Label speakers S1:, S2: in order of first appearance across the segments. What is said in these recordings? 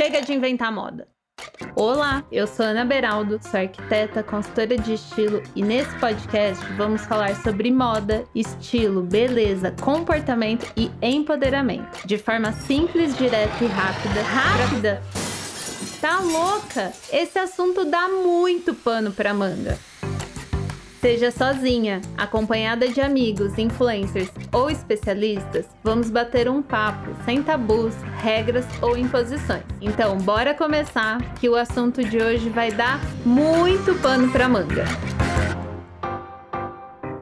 S1: chega de inventar moda. Olá, eu sou Ana Beraldo, sou arquiteta, consultora de estilo e nesse podcast vamos falar sobre moda, estilo, beleza, comportamento e empoderamento, de forma simples, direta e rápida. Rápida? Tá louca? Esse assunto dá muito pano pra manga. Seja sozinha, acompanhada de amigos, influencers ou especialistas, vamos bater um papo sem tabus, regras ou imposições. Então, bora começar que o assunto de hoje vai dar muito pano para manga.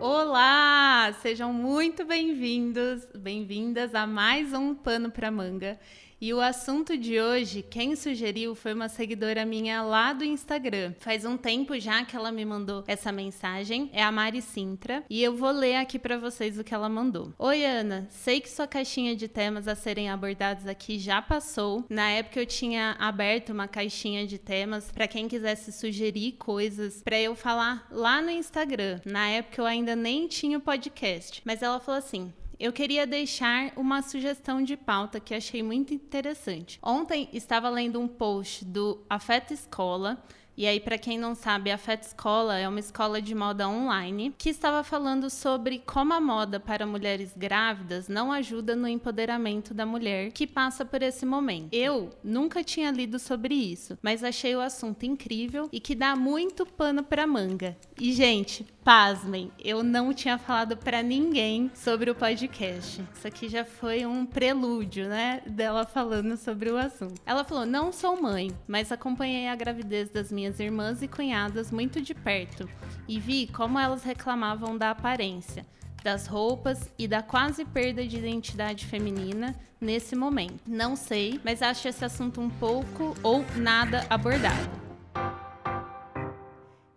S1: Olá, sejam muito bem-vindos, bem-vindas a mais um pano para manga. E o assunto de hoje, quem sugeriu foi uma seguidora minha lá do Instagram. Faz um tempo já que ela me mandou essa mensagem, é a Mari Sintra, e eu vou ler aqui para vocês o que ela mandou. Oi, Ana, sei que sua caixinha de temas a serem abordados aqui já passou. Na época eu tinha aberto uma caixinha de temas para quem quisesse sugerir coisas para eu falar lá no Instagram. Na época eu ainda nem tinha o podcast, mas ela falou assim: eu queria deixar uma sugestão de pauta que achei muito interessante. Ontem estava lendo um post do Afeta Escola e aí, para quem não sabe, a Fat Escola é uma escola de moda online que estava falando sobre como a moda para mulheres grávidas não ajuda no empoderamento da mulher que passa por esse momento. Eu nunca tinha lido sobre isso, mas achei o assunto incrível e que dá muito pano para manga. E gente, pasmem, eu não tinha falado para ninguém sobre o podcast. Isso aqui já foi um prelúdio, né, dela falando sobre o assunto. Ela falou: "Não sou mãe, mas acompanhei a gravidez das minhas irmãs e cunhadas muito de perto e vi como elas reclamavam da aparência, das roupas e da quase perda de identidade feminina nesse momento. Não sei, mas acho esse assunto um pouco ou nada abordado.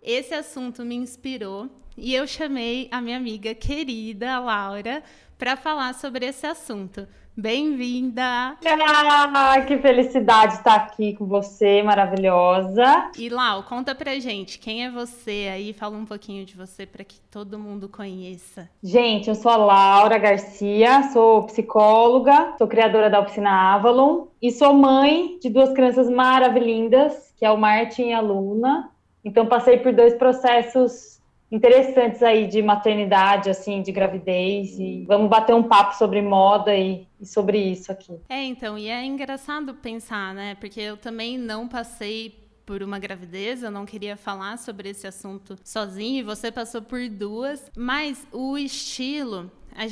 S1: Esse assunto me inspirou e eu chamei a minha amiga querida Laura para falar sobre esse assunto. Bem-vinda!
S2: Ah, que felicidade estar aqui com você, maravilhosa.
S1: E Lau, conta pra gente, quem é você aí? Fala um pouquinho de você para que todo mundo conheça.
S2: Gente, eu sou a Laura Garcia, sou psicóloga, sou criadora da oficina Avalon e sou mãe de duas crianças maravilhindas, que é o Martin e a Luna. Então passei por dois processos interessantes aí de maternidade, assim, de gravidez. E vamos bater um papo sobre moda e, e, sobre isso aqui.
S1: É, então, e é engraçado pensar, né? Porque eu também não passei por uma gravidez, eu não queria falar sobre esse assunto sozinho, e você passou por duas, mas o estilo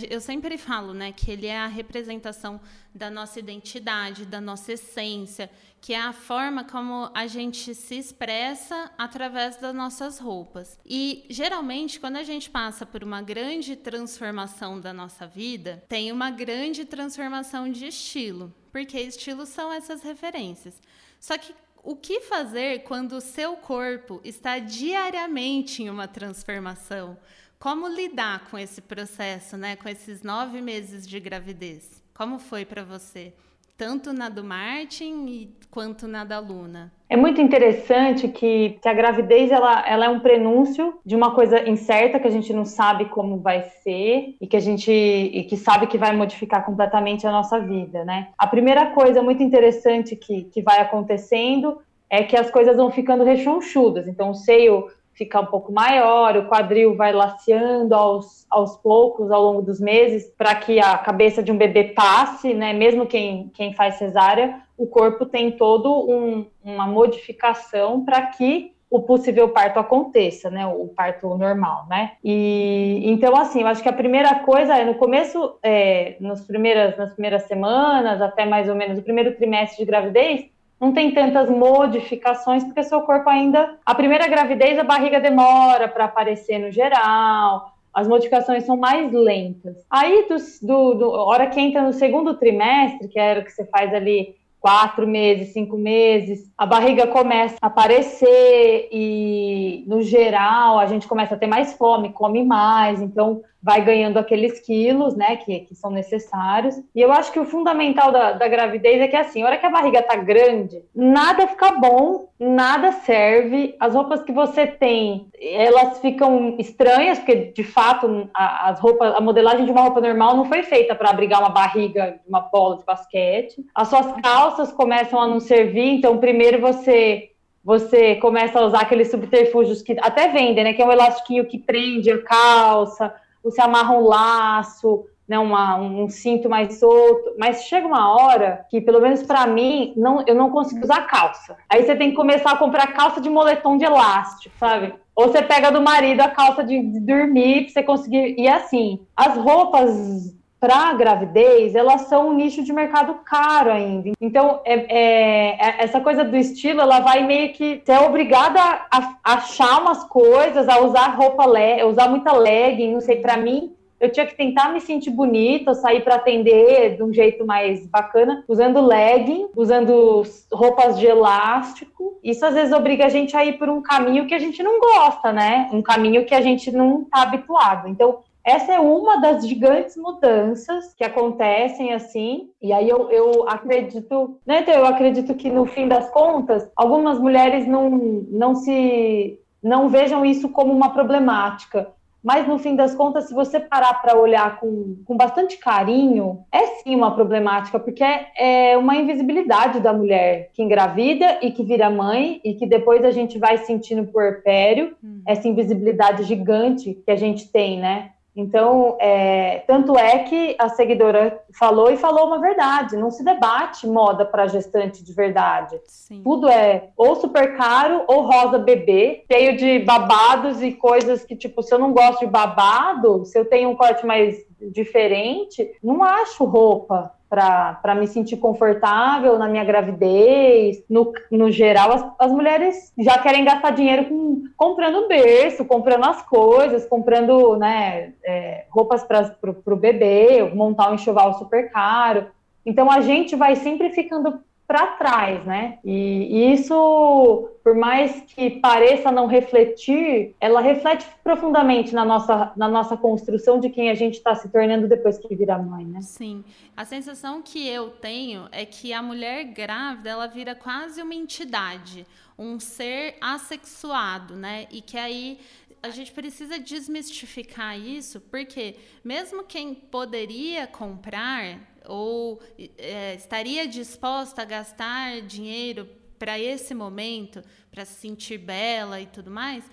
S1: eu sempre falo, né, que ele é a representação da nossa identidade, da nossa essência, que é a forma como a gente se expressa através das nossas roupas. E geralmente, quando a gente passa por uma grande transformação da nossa vida, tem uma grande transformação de estilo, porque estilos são essas referências. Só que o que fazer quando o seu corpo está diariamente em uma transformação? Como lidar com esse processo, né? Com esses nove meses de gravidez? Como foi para você? Tanto na do Martin quanto na da Luna.
S2: É muito interessante que, que a gravidez ela, ela é um prenúncio de uma coisa incerta que a gente não sabe como vai ser e que a gente e que sabe que vai modificar completamente a nossa vida, né? A primeira coisa muito interessante que, que vai acontecendo é que as coisas vão ficando rechonchudas. Então, o seio ficar um pouco maior, o quadril vai laceando aos, aos poucos ao longo dos meses para que a cabeça de um bebê passe, né? Mesmo quem, quem faz cesárea, o corpo tem todo um, uma modificação para que o possível parto aconteça, né? O parto normal, né? E então, assim, eu acho que a primeira coisa é no começo, é, nos primeiras, nas primeiras semanas, até mais ou menos o primeiro trimestre de gravidez, não tem tantas modificações, porque seu corpo ainda. A primeira gravidez, a barriga demora para aparecer no geral, as modificações são mais lentas. Aí, do, do, do, hora que entra no segundo trimestre, que era o que você faz ali quatro meses, cinco meses, a barriga começa a aparecer e, no geral, a gente começa a ter mais fome, come mais, então vai ganhando aqueles quilos, né, que, que são necessários. E eu acho que o fundamental da, da gravidez é que, assim, a hora que a barriga tá grande, nada fica bom, nada serve. As roupas que você tem, elas ficam estranhas, porque, de fato, a, as roupas, a modelagem de uma roupa normal não foi feita para abrigar uma barriga uma bola de basquete. As suas calças começam a não servir, então, primeiro você você começa a usar aqueles subterfúgios que até vendem, né? Que é um elastiquinho que prende a calça, você amarra um laço, né, uma, um cinto mais solto, mas chega uma hora que, pelo menos para mim, não, eu não consigo usar calça. Aí você tem que começar a comprar calça de moletom de elástico, sabe? Ou você pega do marido a calça de, dormir pra você conseguir. E assim, as roupas para gravidez, elas são um nicho de mercado caro ainda. Então, é, é, é, essa coisa do estilo, ela vai meio que ser obrigada a, a achar umas coisas, a usar roupa, le usar muita legging, não sei, para mim, eu tinha que tentar me sentir bonita, sair para atender de um jeito mais bacana, usando legging, usando roupas de elástico. Isso às vezes obriga a gente a ir por um caminho que a gente não gosta, né? Um caminho que a gente não está habituado. Então, essa é uma das gigantes mudanças que acontecem assim, e aí eu, eu acredito, né, então eu acredito que no fim das contas, algumas mulheres não, não se não vejam isso como uma problemática. Mas no fim das contas, se você parar para olhar com, com bastante carinho, é sim uma problemática, porque é, é uma invisibilidade da mulher que engravida e que vira mãe, e que depois a gente vai sentindo puerpério, hum. essa invisibilidade gigante que a gente tem, né? Então, é, tanto é que a seguidora falou e falou uma verdade: não se debate moda para gestante de verdade. Sim. Tudo é ou super caro ou rosa bebê, cheio de babados e coisas que, tipo, se eu não gosto de babado, se eu tenho um corte mais diferente, não acho roupa para me sentir confortável na minha gravidez. No, no geral, as, as mulheres já querem gastar dinheiro com, comprando berço, comprando as coisas, comprando né, é, roupas para o bebê, montar um enxoval super caro. Então a gente vai sempre ficando para trás, né? E, e, isso, por mais que pareça não refletir, ela reflete profundamente na nossa, na nossa construção de quem a gente está se tornando depois que vira mãe, né?
S1: Sim. A sensação que eu tenho é que a mulher grávida ela vira quase uma entidade, um ser assexuado, né? E que aí a gente precisa desmistificar isso, porque mesmo quem poderia comprar ou é, estaria disposta a gastar dinheiro para esse momento, para se sentir bela e tudo mais,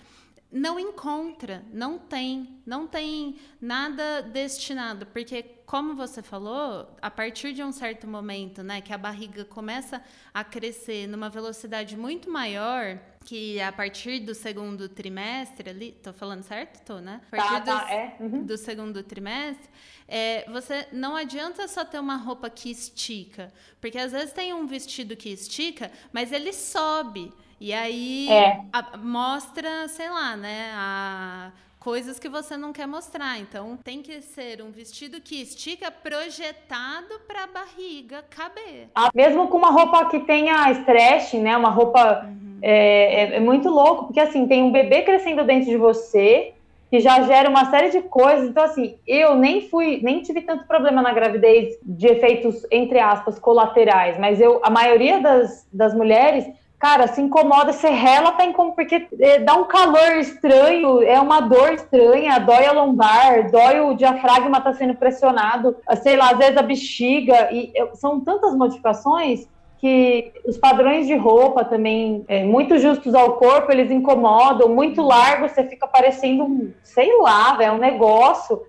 S1: não encontra, não tem, não tem nada destinado, porque como você falou, a partir de um certo momento, né, que a barriga começa a crescer numa velocidade muito maior, que a partir do segundo trimestre ali, tô falando certo? Tô, né? A partir
S2: tá, tá, é.
S1: uhum. do segundo trimestre, é, você não adianta só ter uma roupa que estica, porque às vezes tem um vestido que estica, mas ele sobe. E aí é. a, mostra, sei lá, né, a, coisas que você não quer mostrar. Então tem que ser um vestido que estica projetado para a barriga caber.
S2: Ah, mesmo com uma roupa que tenha stretch, né, uma roupa uhum. é, é, é muito louco, porque assim tem um bebê crescendo dentro de você que já gera uma série de coisas. Então, assim, eu nem fui, nem tive tanto problema na gravidez de efeitos, entre aspas, colaterais, mas eu, a maioria das, das mulheres, cara, se incomoda, se rela, tá incômodo, porque é, dá um calor estranho, é uma dor estranha, dói a lombar, dói o diafragma tá sendo pressionado, sei lá, às vezes a bexiga, e são tantas modificações que os padrões de roupa também, é, muito justos ao corpo, eles incomodam, muito largo, você fica parecendo, sei lá, é um negócio.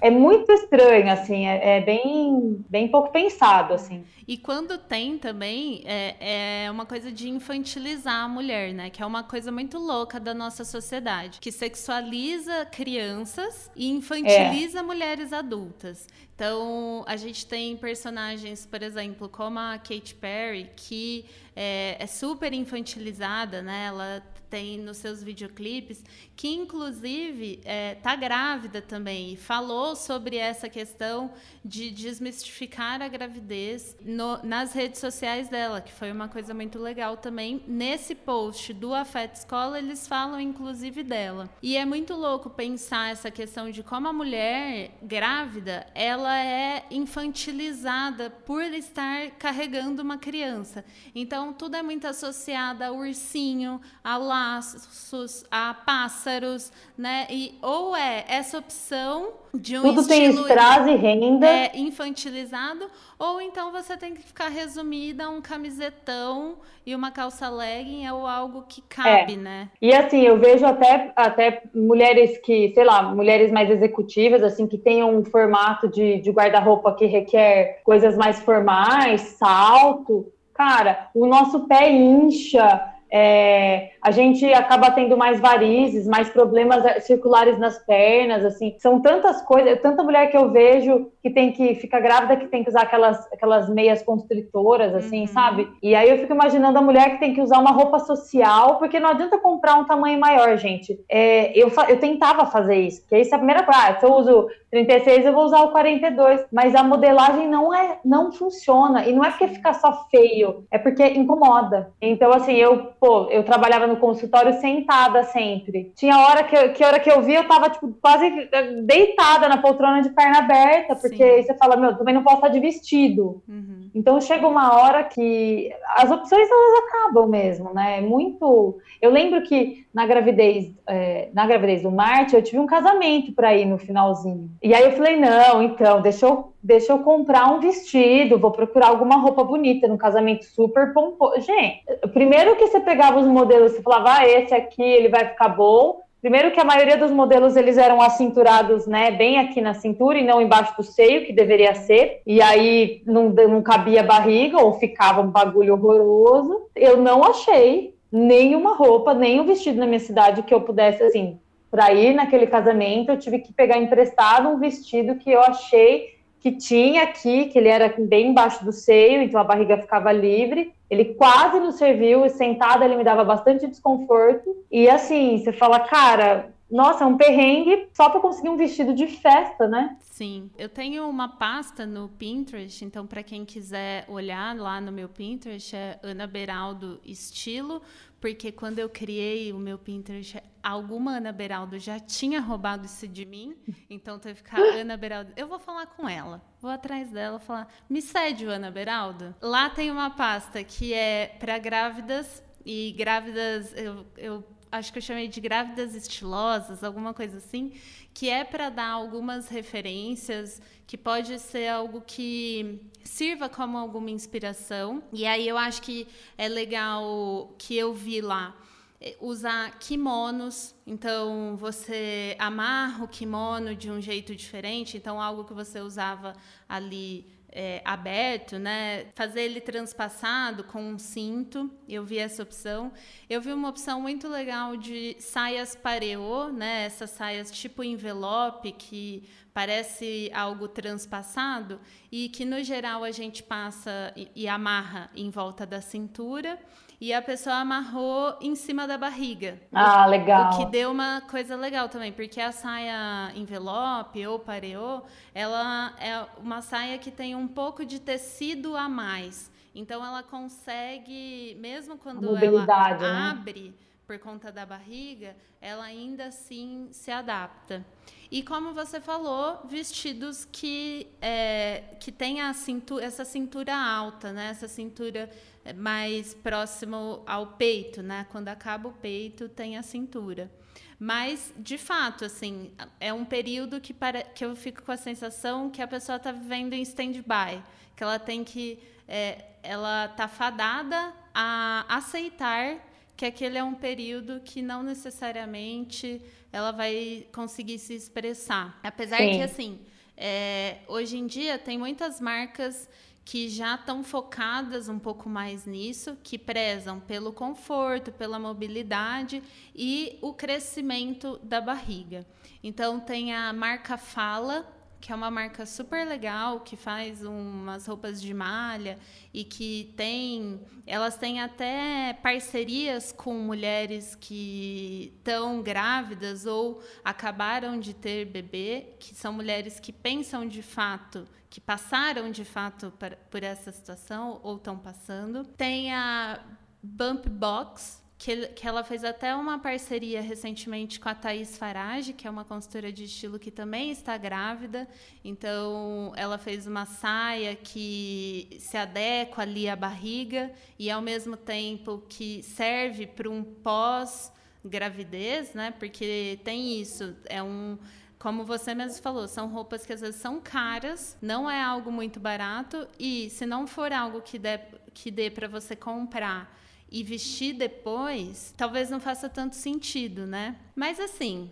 S2: É muito estranho, assim, é, é, bem, bem pouco pensado, assim.
S1: E quando tem também, é, é uma coisa de infantilizar a mulher, né? Que é uma coisa muito louca da nossa sociedade, que sexualiza crianças e infantiliza é. mulheres adultas. Então, a gente tem personagens, por exemplo, como a Katy Perry, que é, é super infantilizada, né? Ela tem nos seus videoclipes, que inclusive está é, grávida também e falou sobre essa questão de desmistificar a gravidez no, nas redes sociais dela, que foi uma coisa muito legal também. Nesse post do Afeto Escola, eles falam inclusive dela. E é muito louco pensar essa questão de como a mulher grávida, ela é infantilizada por estar carregando uma criança. Então, tudo é muito associado a ursinho, a laços, a pássaros, né? E ou é essa opção de um
S2: Tudo tem e renda.
S1: É, infantilizado, ou então você tem que ficar resumida a um camisetão e uma calça legging ou algo que cabe,
S2: é.
S1: né?
S2: E assim, eu vejo até, até mulheres que, sei lá, mulheres mais executivas, assim, que tenham um formato de, de guarda-roupa que requer coisas mais formais, salto. Cara, o nosso pé incha, é, a gente acaba tendo mais varizes, mais problemas circulares nas pernas, assim, são tantas coisas, tanta mulher que eu vejo que tem que ficar grávida que tem que usar aquelas, aquelas meias constritoras, assim, uhum. sabe? E aí eu fico imaginando a mulher que tem que usar uma roupa social, porque não adianta comprar um tamanho maior, gente. É, eu, eu tentava fazer isso, porque isso é a primeira coisa. Ah, se eu uso 36, eu vou usar o 42, mas a modelagem não é, não funciona, e não é porque fica só feio, é porque incomoda. Então, assim, eu, pô, eu trabalhava no consultório sentada sempre. Tinha hora que, eu, que hora que eu vi, eu tava, tipo, quase deitada na poltrona de perna aberta, porque aí você fala, meu, também não posso estar de vestido. Uhum. Então chega uma hora que as opções elas acabam mesmo, né? É muito. Eu lembro que na gravidez, é, na gravidez do Marte, eu tive um casamento para ir no finalzinho. E aí eu falei, não, então, deixa eu, deixa eu comprar um vestido, vou procurar alguma roupa bonita no casamento super pomposo. Gente, primeiro que você pegava os modelos, você falava, ah, esse aqui ele vai ficar bom. Primeiro que a maioria dos modelos eles eram acinturados, né, bem aqui na cintura e não embaixo do seio, que deveria ser. E aí não, não cabia barriga ou ficava um bagulho horroroso. Eu não achei nenhuma roupa, nem um vestido na minha cidade que eu pudesse, assim, para ir naquele casamento, eu tive que pegar emprestado um vestido que eu achei que tinha aqui, que ele era bem embaixo do seio, então a barriga ficava livre. Ele quase nos serviu sentada ele me dava bastante desconforto. E assim, você fala, cara, nossa, é um perrengue só para conseguir um vestido de festa, né?
S1: Sim, eu tenho uma pasta no Pinterest, então para quem quiser olhar lá no meu Pinterest é Ana Beraldo Estilo, porque quando eu criei o meu Pinterest, alguma Ana Beraldo já tinha roubado isso de mim, então teve que ficar Ana Beraldo. Eu vou falar com ela, vou atrás dela falar: me cede o Ana Beraldo? Lá tem uma pasta que é para grávidas e grávidas, eu, eu acho que eu chamei de grávidas estilosas, alguma coisa assim, que é para dar algumas referências, que pode ser algo que sirva como alguma inspiração. E aí eu acho que é legal que eu vi lá eh, usar kimonos. Então você amarra o kimono de um jeito diferente, então algo que você usava ali é, aberto, né? Fazer ele transpassado com um cinto. Eu vi essa opção. Eu vi uma opção muito legal de saias pareô, né? Essas saias tipo envelope que parece algo transpassado e que no geral a gente passa e, e amarra em volta da cintura e a pessoa amarrou em cima da barriga.
S2: Ah, legal.
S1: O que deu uma coisa legal também, porque a saia envelope ou pareô, ela é uma saia que tem um pouco de tecido a mais. Então ela consegue, mesmo quando ela né? abre por conta da barriga, ela ainda assim se adapta. E como você falou, vestidos que, é, que tem a cintura, essa cintura alta, né? essa cintura mais próximo ao peito, né? Quando acaba o peito, tem a cintura. Mas, de fato, assim, é um período que, para, que eu fico com a sensação que a pessoa está vivendo em stand-by, que ela tem que. É, ela está fadada a aceitar que aquele é um período que não necessariamente ela vai conseguir se expressar. Apesar Sim. que, assim, é, hoje em dia tem muitas marcas que já estão focadas um pouco mais nisso, que prezam pelo conforto, pela mobilidade e o crescimento da barriga. Então tem a marca Fala, que é uma marca super legal, que faz umas roupas de malha e que tem. Elas têm até parcerias com mulheres que estão grávidas ou acabaram de ter bebê, que são mulheres que pensam de fato, que passaram de fato por essa situação ou estão passando. Tem a Bump Box, que, que ela fez até uma parceria recentemente com a Thaís Farage, que é uma consultora de estilo que também está grávida. Então, ela fez uma saia que se adequa ali à barriga e, ao mesmo tempo, que serve para um pós-gravidez, né? Porque tem isso, é um como você mesmo falou, são roupas que às vezes são caras, não é algo muito barato e se não for algo que dê, que dê para você comprar e vestir depois, talvez não faça tanto sentido, né? Mas assim,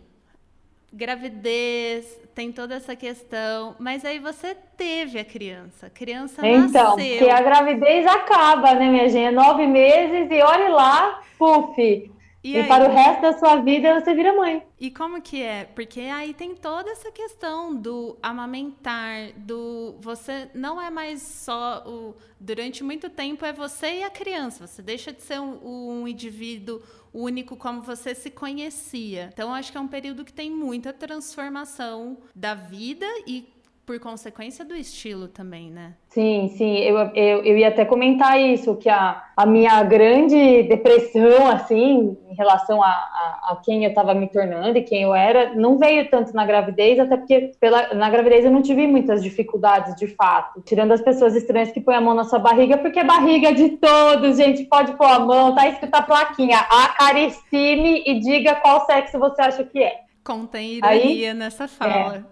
S1: gravidez, tem toda essa questão, mas aí você teve a criança, a criança
S2: então,
S1: nasceu.
S2: Então, porque a gravidez acaba, né, minha gente? É nove meses e olhe lá, puf, e, e para o resto da sua vida você vira mãe.
S1: E como que é? Porque aí tem toda essa questão do amamentar, do você não é mais só o durante muito tempo é você e a criança. Você deixa de ser um, um indivíduo único como você se conhecia. Então acho que é um período que tem muita transformação da vida e por consequência do estilo também, né?
S2: Sim, sim, eu, eu, eu ia até comentar isso, que a, a minha grande depressão, assim, em relação a, a, a quem eu estava me tornando e quem eu era, não veio tanto na gravidez, até porque pela, na gravidez eu não tive muitas dificuldades de fato, tirando as pessoas estranhas que põem a mão na sua barriga, porque é barriga de todos, gente, pode pôr a mão, tá escrito a plaquinha, acaricie-me e diga qual sexo você acha que é.
S1: Contém ironia Aí, nessa fala.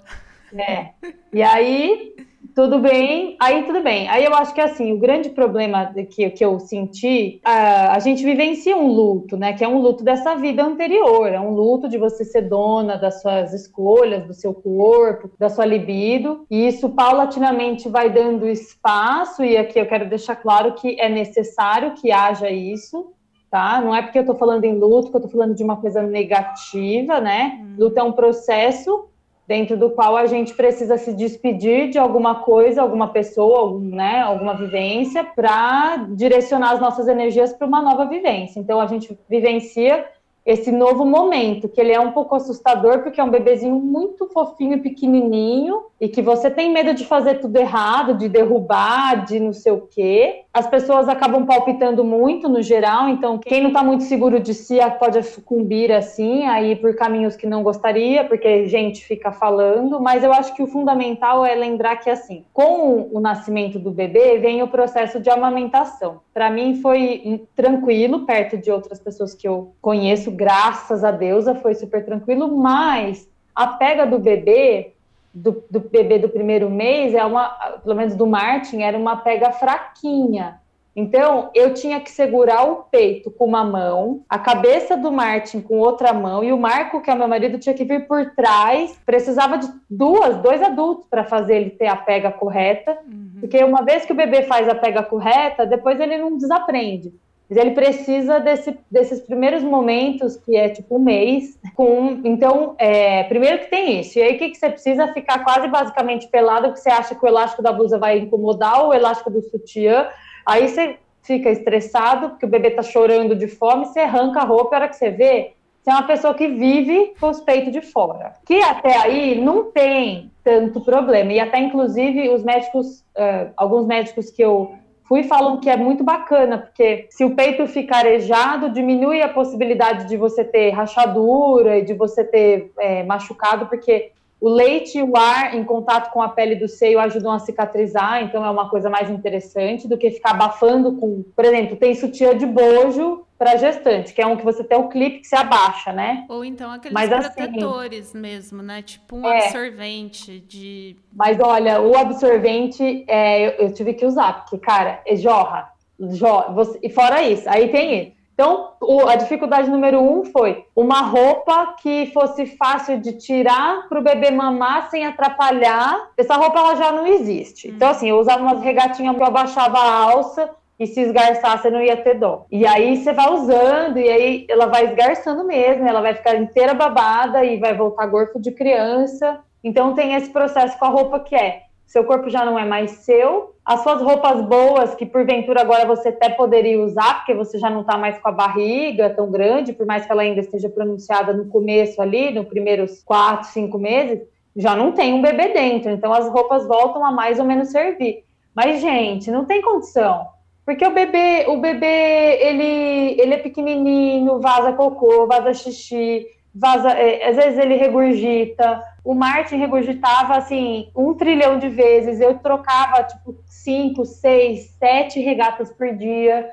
S2: É. É. E aí, tudo bem, aí tudo bem. Aí eu acho que assim, o grande problema que, que eu senti, a, a gente vivencia um luto, né? Que é um luto dessa vida anterior, é um luto de você ser dona das suas escolhas, do seu corpo, da sua libido, e isso paulatinamente vai dando espaço, e aqui eu quero deixar claro que é necessário que haja isso, Tá? Não é porque eu estou falando em luto que eu estou falando de uma coisa negativa, né? Hum. Luto é um processo dentro do qual a gente precisa se despedir de alguma coisa, alguma pessoa, algum, né, alguma vivência, para direcionar as nossas energias para uma nova vivência. Então a gente vivencia esse novo momento, que ele é um pouco assustador, porque é um bebezinho muito fofinho e pequenininho, e que você tem medo de fazer tudo errado, de derrubar, de não sei o quê. As pessoas acabam palpitando muito no geral, então quem não está muito seguro de si pode sucumbir assim, aí por caminhos que não gostaria, porque gente fica falando, mas eu acho que o fundamental é lembrar que assim, com o nascimento do bebê vem o processo de amamentação. Para mim foi tranquilo, perto de outras pessoas que eu conheço, graças a Deus, foi super tranquilo, mas a pega do bebê do, do bebê do primeiro mês é uma, pelo menos do Martin, era uma pega fraquinha. Então, eu tinha que segurar o peito com uma mão, a cabeça do Martin com outra mão, e o Marco, que é meu marido, tinha que vir por trás. Precisava de duas, dois adultos para fazer ele ter a pega correta, uhum. porque uma vez que o bebê faz a pega correta, depois ele não desaprende. Mas ele precisa desse, desses primeiros momentos, que é tipo um mês, com. Então, é, primeiro que tem isso. E aí, o que, que você precisa? Ficar quase basicamente pelado, porque você acha que o elástico da blusa vai incomodar, o elástico do sutiã. Aí você fica estressado, porque o bebê tá chorando de fome, você arranca a roupa, a hora que você vê, você é uma pessoa que vive com os peitos de fora. Que até aí não tem tanto problema. E até, inclusive, os médicos, uh, alguns médicos que eu fui falam que é muito bacana, porque se o peito ficar arejado, diminui a possibilidade de você ter rachadura e de você ter é, machucado, porque o leite e o ar em contato com a pele do seio ajudam a cicatrizar, então é uma coisa mais interessante do que ficar abafando com. Por exemplo, tem sutiã de bojo para gestante, que é um que você tem o clipe que se abaixa, né?
S1: Ou então aqueles Mas, assim, protetores assim, mesmo, né? Tipo um é, absorvente de.
S2: Mas olha, o absorvente é, eu, eu, tive que usar, porque, cara, é jorra. jorra você, e fora isso, aí tem isso então, o, a dificuldade número um foi uma roupa que fosse fácil de tirar para o bebê mamar sem atrapalhar. Essa roupa ela já não existe. Então, assim, eu usava umas regatinhas que eu abaixava a alça e se esgarçar você não ia ter dó. E aí você vai usando e aí ela vai esgarçando mesmo, ela vai ficar inteira babada e vai voltar gorfo de criança. Então tem esse processo com a roupa que é seu corpo já não é mais seu, as suas roupas boas, que porventura agora você até poderia usar, porque você já não está mais com a barriga tão grande, por mais que ela ainda esteja pronunciada no começo ali, nos primeiros quatro, cinco meses, já não tem um bebê dentro, então as roupas voltam a mais ou menos servir. Mas, gente, não tem condição. Porque o bebê, o bebê, ele, ele é pequenininho, vaza cocô, vaza xixi, vaza, é, às vezes ele regurgita. O Martin regurgitava assim um trilhão de vezes. Eu trocava tipo cinco, seis, sete regatas por dia.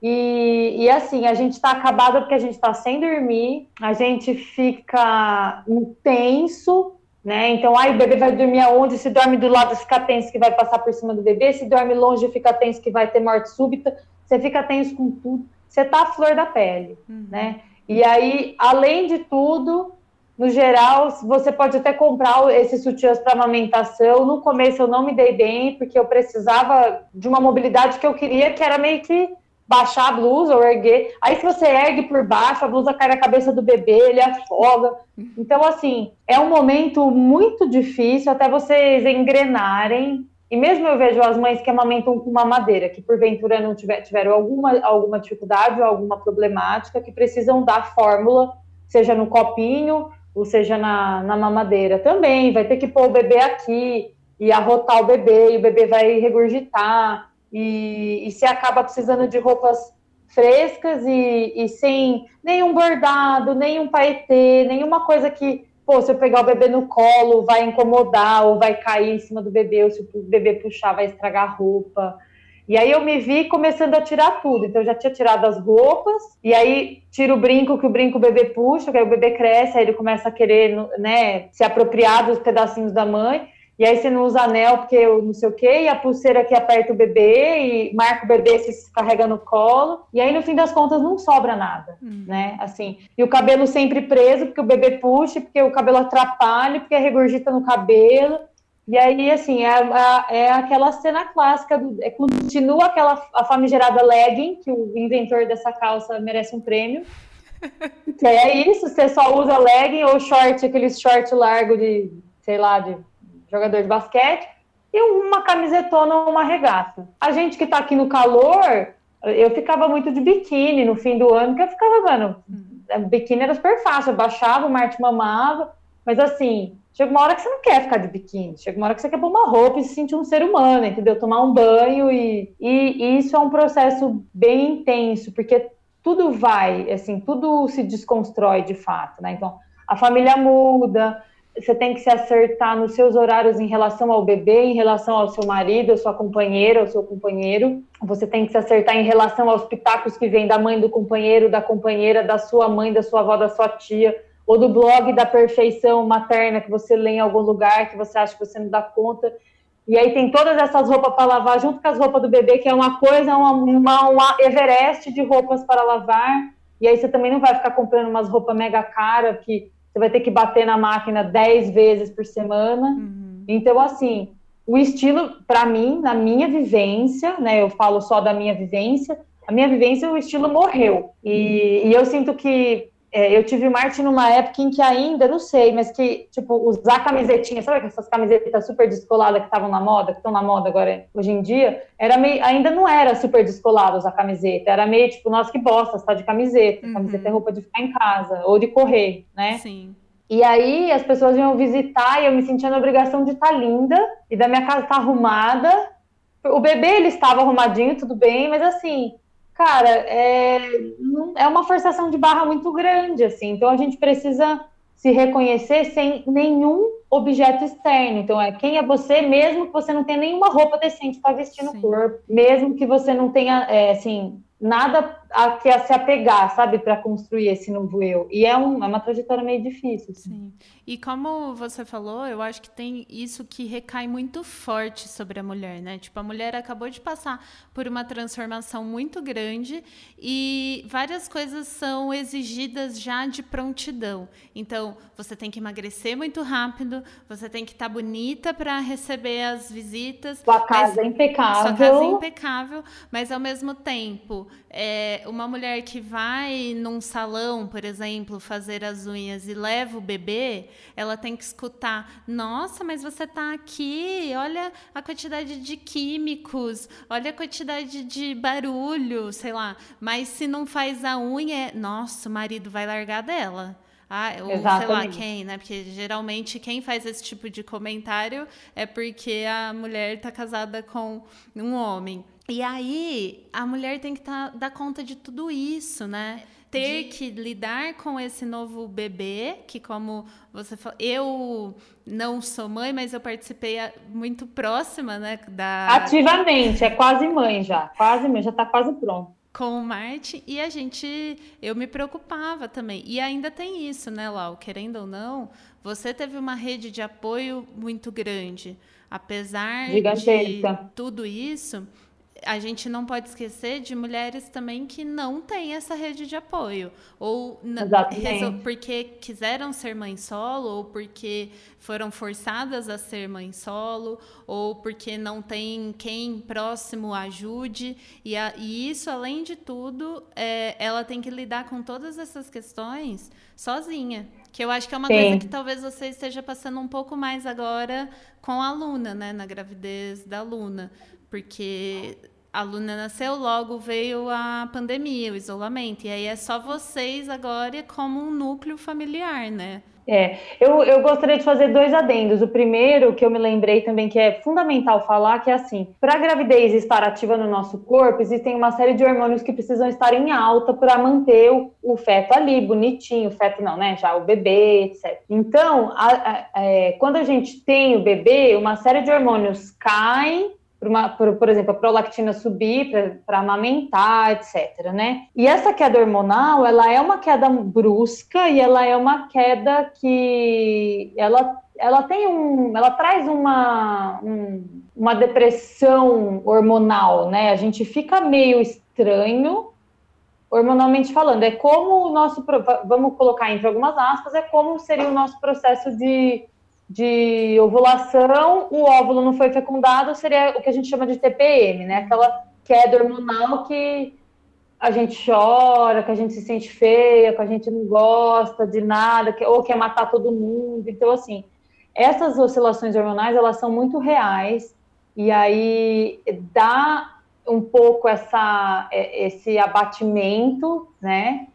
S2: E, e assim, a gente está acabado porque a gente está sem dormir, a gente fica intenso, né? Então, aí o bebê vai dormir aonde? Se dorme do lado, fica tenso que vai passar por cima do bebê. Se dorme longe, fica tenso que vai ter morte súbita. Você fica tenso com tudo. Você tá a flor da pele, uhum. né? E aí, além de tudo, no geral, você pode até comprar esses sutiãs para amamentação. No começo eu não me dei bem, porque eu precisava de uma mobilidade que eu queria, que era meio que baixar a blusa ou erguer. Aí, se você ergue por baixo, a blusa cai na cabeça do bebê, ele afoga. Então, assim, é um momento muito difícil até vocês engrenarem e mesmo eu vejo as mães que amamentam com uma madeira, que porventura não tiver, tiveram alguma, alguma dificuldade ou alguma problemática, que precisam dar fórmula, seja no copinho ou seja na, na mamadeira. Também vai ter que pôr o bebê aqui e arrotar o bebê, e o bebê vai regurgitar, e, e se acaba precisando de roupas frescas e, e sem nenhum bordado, nenhum paetê, nenhuma coisa que pô, se eu pegar o bebê no colo, vai incomodar, ou vai cair em cima do bebê, ou se o bebê puxar, vai estragar a roupa. E aí eu me vi começando a tirar tudo. Então eu já tinha tirado as roupas, e aí tiro o brinco, que o brinco o bebê puxa, que aí o bebê cresce, aí ele começa a querer, né, se apropriar dos pedacinhos da mãe. E aí você não usa anel porque eu não sei o quê, e a pulseira que aperta o bebê e marca o bebê se carrega no colo. E aí, no fim das contas, não sobra nada, hum. né? Assim, e o cabelo sempre preso, porque o bebê puxa, porque o cabelo atrapalha, porque regurgita no cabelo. E aí, assim, é, é, é aquela cena clássica, do, é, continua aquela a famigerada legging, que o inventor dessa calça merece um prêmio. Que é isso, você só usa legging ou short, aqueles short largo de, sei lá, de jogador de basquete, e uma camisetona ou uma regata. A gente que tá aqui no calor, eu ficava muito de biquíni no fim do ano, que eu ficava, mano, uhum. biquíni era super fácil, eu baixava, o Marte mamava, mas assim, chega uma hora que você não quer ficar de biquíni, chega uma hora que você quer pôr uma roupa e se sentir um ser humano, entendeu? Tomar um banho e, e, e isso é um processo bem intenso, porque tudo vai, assim, tudo se desconstrói de fato, né? Então, a família muda, você tem que se acertar nos seus horários em relação ao bebê, em relação ao seu marido, à sua companheira, ao seu companheiro. Você tem que se acertar em relação aos pitacos que vêm da mãe do companheiro, da companheira, da sua mãe, da sua avó, da sua tia, ou do blog da perfeição materna que você lê em algum lugar que você acha que você não dá conta. E aí tem todas essas roupas para lavar junto com as roupas do bebê, que é uma coisa, uma, uma, uma Everest de roupas para lavar. E aí você também não vai ficar comprando umas roupas mega caras que você vai ter que bater na máquina 10 vezes por semana. Uhum. Então, assim, o estilo, para mim, na minha vivência, né, eu falo só da minha vivência, a minha vivência, o estilo morreu. E, e eu sinto que é, eu tive Marte numa época em que ainda, não sei, mas que, tipo, usar camisetinha, sabe essas camisetas super descoladas que estavam na moda, que estão na moda agora, hoje em dia, era meio, ainda não era super descolado usar camiseta, era meio, tipo, nossa, que bosta, você tá de camiseta, uhum. camiseta é roupa de ficar em casa, ou de correr, né?
S1: Sim.
S2: E aí as pessoas iam visitar e eu me sentia na obrigação de estar tá linda e da minha casa estar tá arrumada. O bebê, ele estava arrumadinho, tudo bem, mas assim, cara, é, é uma forçação de barra muito grande, assim. Então a gente precisa se reconhecer sem nenhum objeto externo. Então, é quem é você, mesmo que você não tenha nenhuma roupa decente para vestir no corpo, mesmo que você não tenha, é, assim, nada a a se apegar, sabe, para construir esse novo eu. E é, um, é uma trajetória meio difícil. Assim.
S1: Sim. E como você falou, eu acho que tem isso que recai muito forte sobre a mulher, né? Tipo, a mulher acabou de passar por uma transformação muito grande e várias coisas são exigidas já de prontidão. Então, você tem que emagrecer muito rápido, você tem que estar tá bonita para receber as visitas.
S2: Sua casa mas, é impecável.
S1: Sua casa é impecável, mas ao mesmo tempo, é, é, uma mulher que vai num salão, por exemplo, fazer as unhas e leva o bebê, ela tem que escutar: nossa, mas você está aqui, olha a quantidade de químicos, olha a quantidade de barulho, sei lá. Mas se não faz a unha, nossa, o marido vai largar dela. Ah, ou Exatamente. sei lá quem, né? Porque geralmente quem faz esse tipo de comentário é porque a mulher está casada com um homem. E aí a mulher tem que tá, dar conta de tudo isso, né? Ter de... que lidar com esse novo bebê, que como você falou, eu não sou mãe, mas eu participei muito próxima, né? Da...
S2: Ativamente, é quase mãe já, quase mãe, já está quase pronto
S1: com o Martin e a gente eu me preocupava também e ainda tem isso né Lau querendo ou não você teve uma rede de apoio muito grande apesar Gigantesca. de tudo isso a gente não pode esquecer de mulheres também que não têm essa rede de apoio. Ou porque quiseram ser mãe solo, ou porque foram forçadas a ser mãe solo, ou porque não tem quem próximo ajude. E, a, e isso, além de tudo, é, ela tem que lidar com todas essas questões sozinha. Que eu acho que é uma Sim. coisa que talvez você esteja passando um pouco mais agora com a Luna, né? Na gravidez da Luna porque a Luna nasceu, logo veio a pandemia, o isolamento. E aí é só vocês agora como um núcleo familiar, né?
S2: É, eu, eu gostaria de fazer dois adendos. O primeiro, que eu me lembrei também que é fundamental falar, que é assim: para a gravidez estar ativa no nosso corpo, existem uma série de hormônios que precisam estar em alta para manter o, o, feto ali, bonitinho, o feto não, né? Já o bebê, etc. Então, a, a, é, quando a gente tem o bebê, uma série de hormônios caem por, uma, por, por, exemplo, a prolactina subir para amamentar, etc. Né? E essa queda hormonal, ela é uma queda brusca e ela é uma queda que ela, ela tem um, ela traz uma, um, uma depressão hormonal, né? A gente fica meio estranho hormonalmente falando. É como o nosso, vamos colocar entre algumas aspas, é como seria o nosso processo de de ovulação, o óvulo não foi fecundado, seria o que a gente chama de TPM, né? Aquela queda hormonal que a gente chora, que a gente se sente feia, que a gente não gosta de nada, que, ou quer matar todo mundo. Então, assim, essas oscilações hormonais, elas são muito reais, e aí dá um pouco essa, é, esse abatimento, né?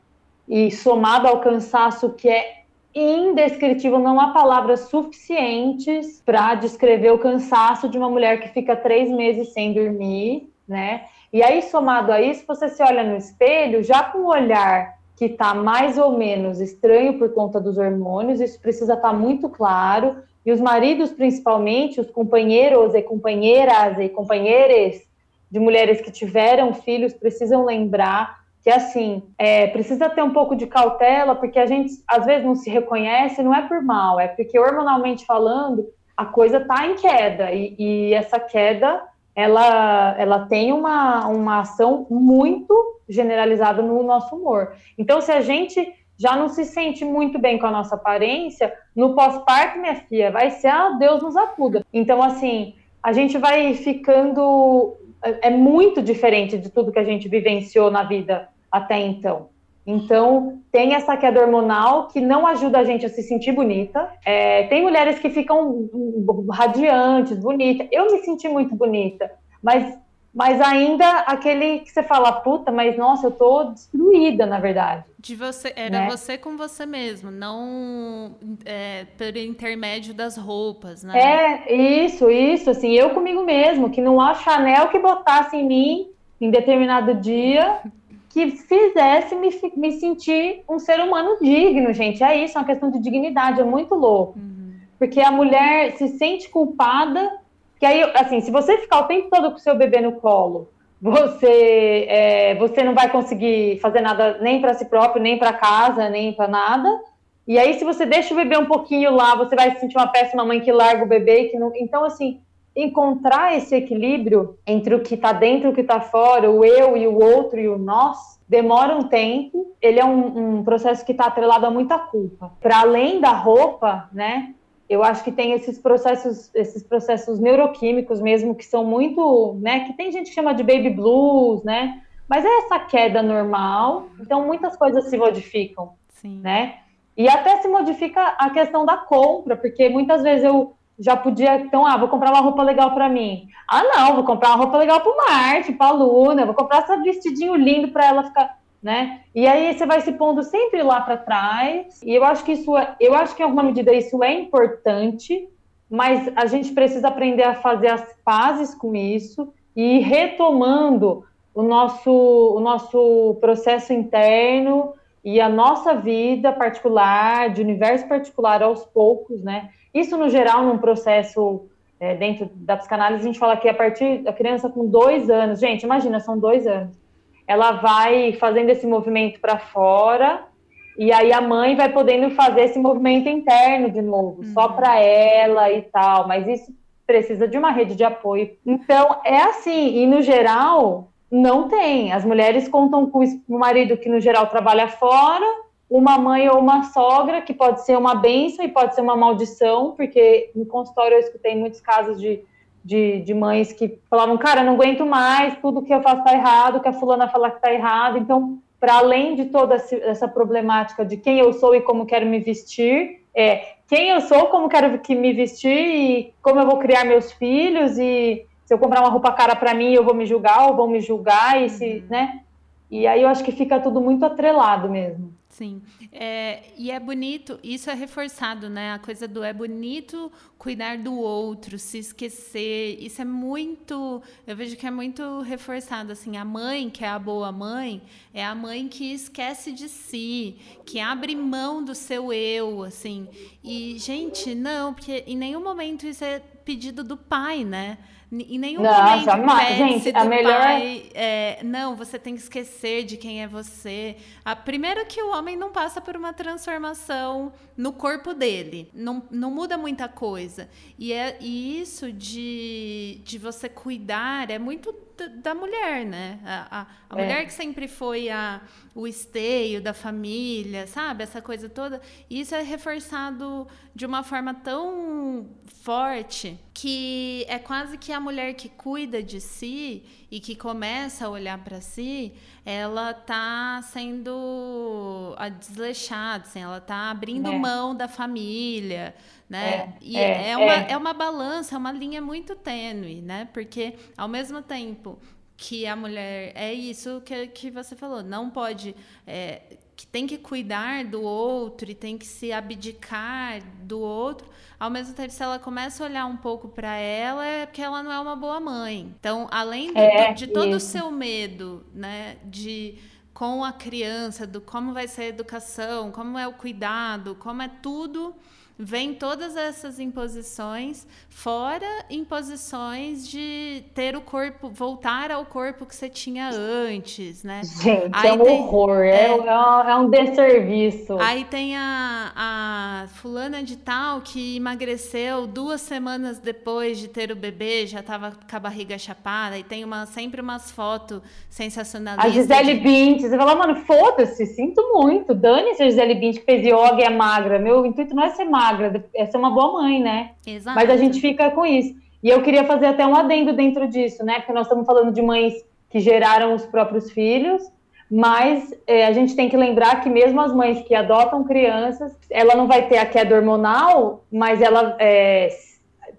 S2: E somado ao cansaço que é indescritível, não há palavras suficientes para descrever o cansaço de uma mulher que fica três meses sem dormir, né? E aí, somado a isso, você se olha no espelho já com um olhar que está mais ou menos estranho por conta dos hormônios, isso precisa estar tá muito claro. E os maridos, principalmente, os companheiros e companheiras e companheiras de mulheres que tiveram filhos, precisam lembrar que assim é, precisa ter um pouco de cautela, porque a gente às vezes não se reconhece, não é por mal, é porque hormonalmente falando a coisa está em queda e, e, essa queda ela, ela tem uma, uma ação muito generalizada no nosso humor. Então, se a gente já não se sente muito bem com a nossa aparência, no pós-parto, minha filha, vai ser, ah, Deus nos acuda. Então, assim, a gente vai ficando. É, é muito diferente de tudo que a gente vivenciou na vida até então. Então, tem essa queda hormonal que não ajuda a gente a se sentir bonita. É, tem mulheres que ficam radiantes, bonitas. Eu me senti muito bonita, mas, mas ainda aquele que você fala, puta, mas nossa, eu tô destruída, na verdade.
S1: De você, era né? você com você mesmo, não é, pelo intermédio das roupas, né?
S2: É, isso, isso, assim, eu comigo mesmo, que não há Chanel que botasse em mim em determinado dia que fizesse me, me sentir um ser humano digno, gente. É isso, é uma questão de dignidade, é muito louco. Uhum. Porque a mulher se sente culpada, que aí, assim, se você ficar o tempo todo com o seu bebê no colo, você, é, você não vai conseguir fazer nada nem para si próprio, nem para casa, nem para nada. E aí, se você deixa o bebê um pouquinho lá, você vai se sentir uma péssima mãe que larga o bebê. Que não... Então, assim, encontrar esse equilíbrio entre o que está dentro e o que está fora, o eu e o outro e o nós, demora um tempo. Ele é um, um processo que está atrelado a muita culpa. Para além da roupa, né? Eu acho que tem esses processos, esses processos neuroquímicos mesmo que são muito, né? Que tem gente que chama de baby blues, né? Mas é essa queda normal, então muitas coisas se modificam, Sim. né? E até se modifica a questão da compra, porque muitas vezes eu já podia, então, ah, vou comprar uma roupa legal para mim. Ah, não, vou comprar uma roupa legal para Marte, para Luna, vou comprar esse vestidinho lindo para ela ficar, né? E aí você vai se pondo sempre lá para trás. E eu acho que isso, é, eu acho que em alguma medida isso é importante, mas a gente precisa aprender a fazer as pazes com isso e ir retomando o nosso, o nosso processo interno e a nossa vida particular, de universo particular aos poucos, né? Isso, no geral, num processo é, dentro da psicanálise, a gente fala que a partir da criança com dois anos, gente, imagina, são dois anos, ela vai fazendo esse movimento para fora e aí a mãe vai podendo fazer esse movimento interno de novo, uhum. só para ela e tal, mas isso precisa de uma rede de apoio. Então, é assim, e no geral, não tem. As mulheres contam com o marido que, no geral, trabalha fora, uma mãe ou uma sogra, que pode ser uma benção e pode ser uma maldição, porque no consultório eu escutei muitos casos de, de, de mães que falavam, cara, não aguento mais, tudo que eu faço está errado, que a fulana fala que está errado. Então, para além de toda essa problemática de quem eu sou e como quero me vestir, é quem eu sou, como quero que me vestir e como eu vou criar meus filhos e se eu comprar uma roupa cara para mim, eu vou me julgar ou vão me julgar e se, uhum. né? E aí eu acho que fica tudo muito atrelado mesmo.
S1: Sim. É, e é bonito, isso é reforçado, né? A coisa do é bonito cuidar do outro, se esquecer. Isso é muito. Eu vejo que é muito reforçado. Assim, a mãe, que é a boa mãe, é a mãe que esquece de si, que abre mão do seu eu, assim. E, gente, não, porque em nenhum momento isso é pedido do pai, né? Em nenhum não, momento jamais. Gente, a melhor pai, é, não, você tem que esquecer de quem é você. A, primeiro que o homem não passa por uma transformação no corpo dele, não, não muda muita coisa. E, é, e isso de, de você cuidar é muito da mulher, né? A, a, a é. mulher que sempre foi a, o esteio da família, sabe? Essa coisa toda. E isso é reforçado de uma forma tão forte que é quase que a mulher que cuida de si e que começa a olhar para si, ela tá sendo desleixada, assim, ela tá abrindo é. mão da família, né? É, e é, é, uma, é. é uma balança, é uma linha muito tênue, né? Porque ao mesmo tempo que a mulher é isso que, que você falou, não pode é, que tem que cuidar do outro e tem que se abdicar do outro, ao mesmo tempo, se ela começa a olhar um pouco para ela, é porque ela não é uma boa mãe. Então, além do, é, de todo o seu medo, né, de com a criança, do como vai ser a educação, como é o cuidado, como é tudo vem todas essas imposições, fora imposições de ter o corpo, voltar ao corpo que você tinha antes, né?
S2: Gente, Aí é um tem, horror, é, é, é, um desserviço.
S1: Aí tem a, a fulana de tal que emagreceu duas semanas depois de ter o bebê, já estava com a barriga chapada, e tem uma, sempre umas fotos sensacionalistas.
S2: A Gisele de... Bint, você fala, mano, foda-se, sinto muito, dane-se a Gisele Bint que fez yoga e é magra, meu intuito não é ser magra, magra, é ser uma boa mãe, né? Exato. Mas a gente fica com isso. E eu queria fazer até um adendo dentro disso, né? Porque nós estamos falando de mães que geraram os próprios filhos, mas é, a gente tem que lembrar que mesmo as mães que adotam crianças, ela não vai ter a queda hormonal, mas ela é,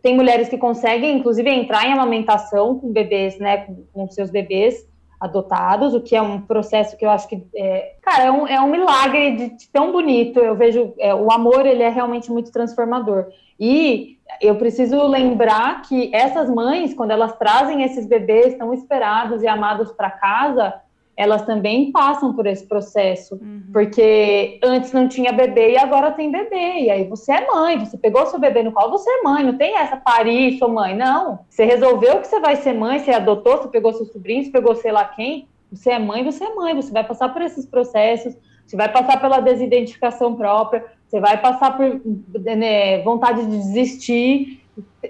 S2: tem mulheres que conseguem, inclusive, entrar em amamentação com bebês, né? Com, com seus bebês adotados, o que é um processo que eu acho que, é, cara, é um, é um milagre de, de tão bonito. Eu vejo é, o amor, ele é realmente muito transformador. E eu preciso lembrar que essas mães, quando elas trazem esses bebês tão esperados e amados para casa, elas também passam por esse processo, uhum. porque antes não tinha bebê e agora tem bebê, e aí você é mãe, você pegou seu bebê no colo, você é mãe, não tem essa parir, sou mãe, não. Você resolveu que você vai ser mãe, você adotou, você pegou seu sobrinho, você pegou sei lá quem, você é mãe, você é mãe, você vai passar por esses processos, você vai passar pela desidentificação própria, você vai passar por né, vontade de desistir,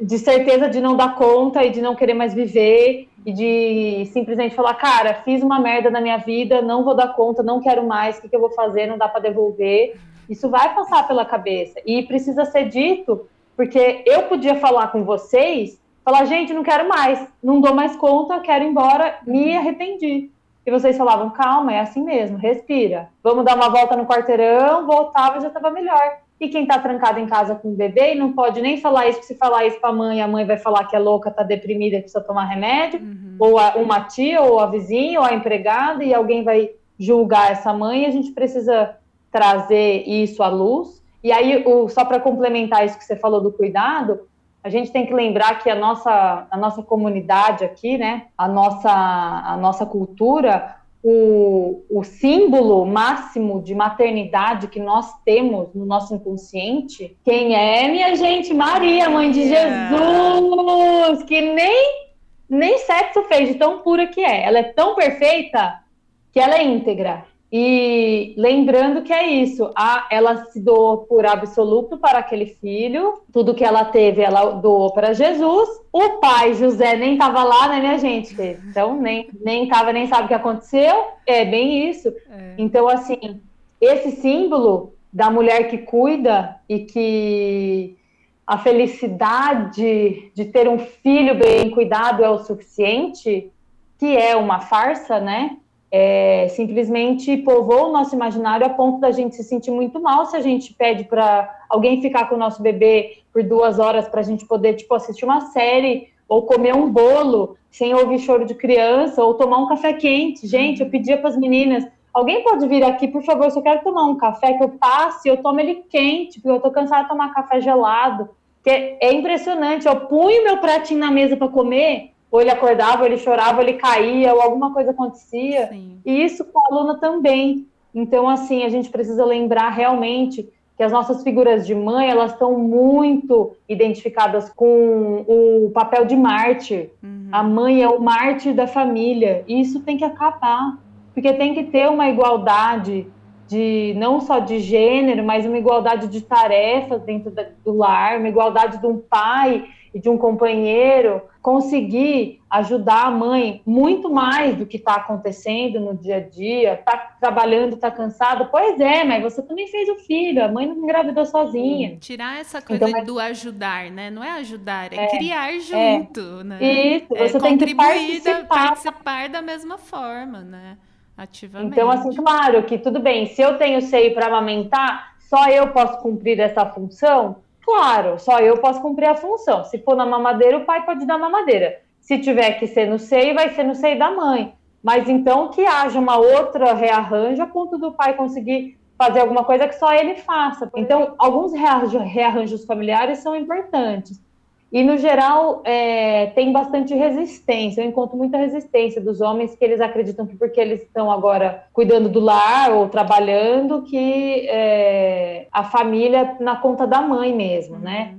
S2: de certeza de não dar conta e de não querer mais viver, e de simplesmente falar, cara, fiz uma merda na minha vida, não vou dar conta, não quero mais, o que, que eu vou fazer, não dá para devolver. Isso vai passar pela cabeça e precisa ser dito, porque eu podia falar com vocês, falar, gente, não quero mais, não dou mais conta, quero ir embora, me arrependi. e vocês falavam, calma, é assim mesmo, respira. Vamos dar uma volta no quarteirão, voltava e já estava melhor. E quem está trancado em casa com o bebê e não pode nem falar isso, porque se falar isso para a mãe, a mãe vai falar que é louca, está deprimida, precisa tomar remédio, uhum. ou a, uma tia, ou a vizinha, ou a empregada, e alguém vai julgar essa mãe, a gente precisa trazer isso à luz. E aí, o, só para complementar isso que você falou do cuidado, a gente tem que lembrar que a nossa, a nossa comunidade aqui, né, a nossa, a nossa cultura, o, o símbolo máximo de maternidade que nós temos no nosso inconsciente, quem é, minha gente? Maria, mãe de Jesus, que nem, nem sexo fez de tão pura que é. Ela é tão perfeita que ela é íntegra. E lembrando que é isso, a, ela se doou por absoluto para aquele filho, tudo que ela teve, ela doou para Jesus. O pai, José, nem estava lá, né, minha gente? Então, nem nem estava, nem sabe o que aconteceu. É bem isso. É. Então, assim, esse símbolo da mulher que cuida e que a felicidade de ter um filho bem cuidado é o suficiente, que é uma farsa, né? É, simplesmente povoou o nosso imaginário a ponto da gente se sentir muito mal se a gente pede para alguém ficar com o nosso bebê por duas horas para a gente poder tipo assistir uma série ou comer um bolo sem ouvir choro de criança ou tomar um café quente. Gente, eu pedia para as meninas Alguém pode vir aqui, por favor, eu quero tomar um café, que eu passe, eu tomo ele quente, porque eu tô cansada de tomar café gelado. Que é, é impressionante. Eu punho meu pratinho na mesa para comer, ou ele acordava, ou ele chorava, ou ele caía, ou alguma coisa acontecia. Sim. E isso com a aluna também. Então, assim, a gente precisa lembrar realmente que as nossas figuras de mãe, elas estão muito identificadas com o papel de mártir. Uhum. A mãe é o mártir da família. E isso tem que acabar. Porque tem que ter uma igualdade de não só de gênero, mas uma igualdade de tarefas dentro do lar, uma igualdade de um pai e de um companheiro conseguir ajudar a mãe muito mais do que está acontecendo no dia a dia, está trabalhando, está cansado. Pois é, mas você também fez o filho, a mãe não engravidou sozinha.
S1: Tirar essa coisa então, do ajudar, né? Não é ajudar, é, é criar é. junto, é, né?
S2: Isso, é você tem que participar.
S1: participar da mesma forma, né?
S2: Ativamente. Então, assim, claro que tudo bem, se eu tenho seio para amamentar, só eu posso cumprir essa função? Claro, só eu posso cumprir a função. Se for na mamadeira, o pai pode dar mamadeira. Se tiver que ser no seio, vai ser no seio da mãe. Mas então que haja uma outra rearranjo a ponto do pai conseguir fazer alguma coisa que só ele faça. Então, alguns rearranjos familiares são importantes. E, no geral, é, tem bastante resistência. Eu encontro muita resistência dos homens que eles acreditam que porque eles estão agora cuidando do lar ou trabalhando, que é, a família na conta da mãe mesmo, né?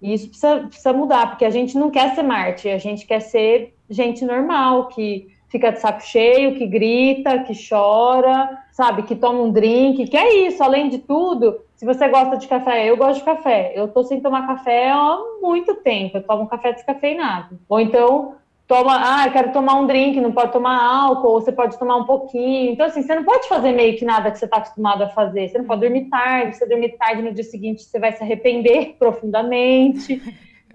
S2: E isso precisa, precisa mudar, porque a gente não quer ser Marte, a gente quer ser gente normal, que fica de saco cheio, que grita, que chora, sabe, que toma um drink, que é isso, além de tudo, se você gosta de café, eu gosto de café. Eu tô sem tomar café há muito tempo. Eu tomo café descafeinado. Ou então, toma, ah, eu quero tomar um drink, não pode tomar álcool, ou você pode tomar um pouquinho. Então, assim, você não pode fazer meio que nada que você está acostumado a fazer. Você não pode dormir tarde. Se você dormir tarde no dia seguinte, você vai se arrepender profundamente.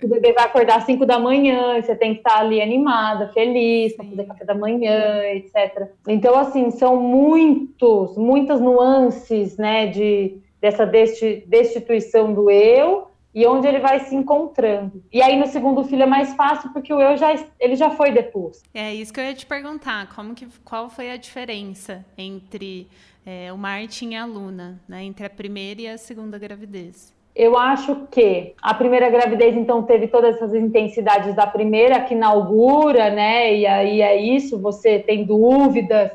S2: o bebê vai acordar às 5 da manhã, e você tem que estar ali animada, feliz, para fazer café da manhã, etc. Então, assim, são muitos, muitas nuances, né, de dessa destituição do eu e onde ele vai se encontrando. E aí no segundo filho é mais fácil porque o eu já ele já foi depois.
S1: É isso que eu ia te perguntar, como que qual foi a diferença entre é, o Martin e a Luna, né, entre a primeira e a segunda gravidez?
S2: Eu acho que a primeira gravidez, então, teve todas essas intensidades da primeira, que inaugura, né? E aí é isso, você tem dúvidas,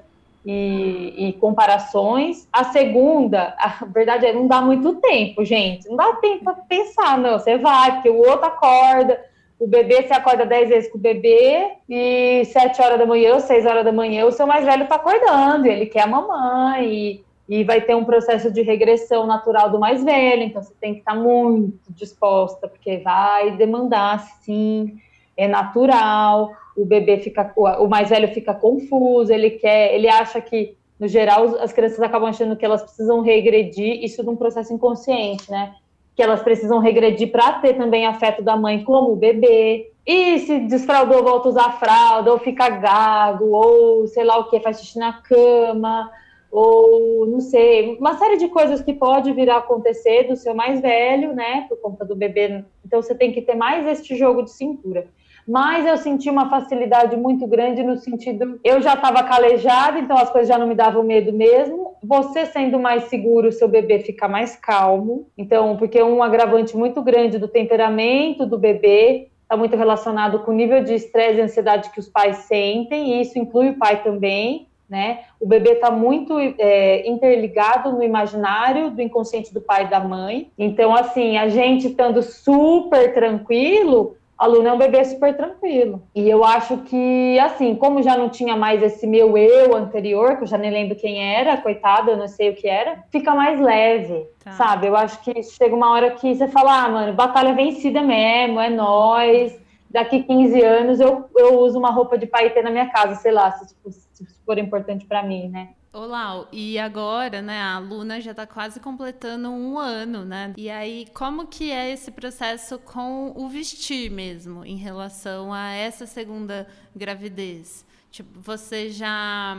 S2: e, e, comparações. A segunda, a verdade é não dá muito tempo, gente. Não dá tempo para pensar, não. Você vai, porque o outro acorda, o bebê você acorda 10 vezes com o bebê, e 7 horas da manhã ou 6 horas da manhã, o seu mais velho está acordando, ele quer a mamãe, e, e vai ter um processo de regressão natural do mais velho, então você tem que estar tá muito disposta, porque vai demandar, sim, é natural o bebê fica, o mais velho fica confuso, ele quer, ele acha que, no geral, as crianças acabam achando que elas precisam regredir, isso de um processo inconsciente, né? Que elas precisam regredir para ter também afeto da mãe como o bebê. E se desfraudou, volta a usar fralda, ou fica gago, ou sei lá o que, faz xixi na cama, ou não sei, uma série de coisas que pode vir a acontecer do seu mais velho, né, por conta do bebê. Então você tem que ter mais este jogo de cintura. Mas eu senti uma facilidade muito grande no sentido, eu já estava calejada, então as coisas já não me davam medo mesmo. Você sendo mais seguro, seu bebê fica mais calmo. Então, porque um agravante muito grande do temperamento do bebê está muito relacionado com o nível de estresse e ansiedade que os pais sentem, e isso inclui o pai também, né? O bebê está muito é, interligado no imaginário do inconsciente do pai e da mãe. Então, assim, a gente estando super tranquilo, a Luna é um bebê super tranquilo. E eu acho que, assim, como já não tinha mais esse meu eu anterior, que eu já nem lembro quem era, coitada, eu não sei o que era, fica mais leve, tá. sabe? Eu acho que chega uma hora que você fala, ah, mano, batalha vencida mesmo, é nós. Daqui 15 anos eu, eu uso uma roupa de paetê na minha casa, sei lá, se, se for importante para mim, né?
S1: Olá, e agora, né, a Luna já está quase completando um ano, né? E aí, como que é esse processo com o vestir mesmo, em relação a essa segunda gravidez? Tipo, você já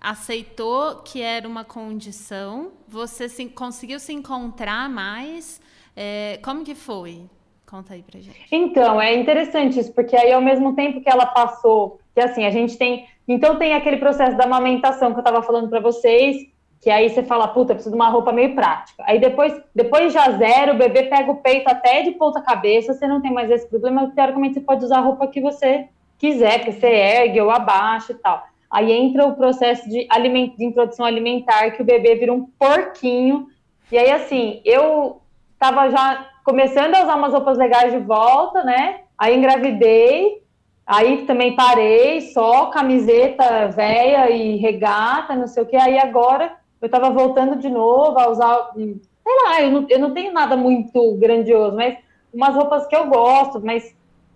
S1: aceitou que era uma condição? Você se, conseguiu se encontrar mais? É, como que foi? Conta aí pra gente.
S2: Então, é interessante isso, porque aí ao mesmo tempo que ela passou, que assim, a gente tem então tem aquele processo da amamentação que eu estava falando para vocês, que aí você fala, puta, preciso de uma roupa meio prática. Aí depois, depois já zero, o bebê pega o peito até de ponta cabeça, você não tem mais esse problema, teoricamente você pode usar a roupa que você quiser, que você ergue ou abaixa e tal. Aí entra o processo de, aliment, de introdução alimentar, que o bebê vira um porquinho. E aí, assim, eu estava já começando a usar umas roupas legais de volta, né? Aí engravidei, Aí também parei, só camiseta velha e regata, não sei o que. Aí agora eu estava voltando de novo a usar, sei lá, eu não, eu não tenho nada muito grandioso, mas umas roupas que eu gosto, mas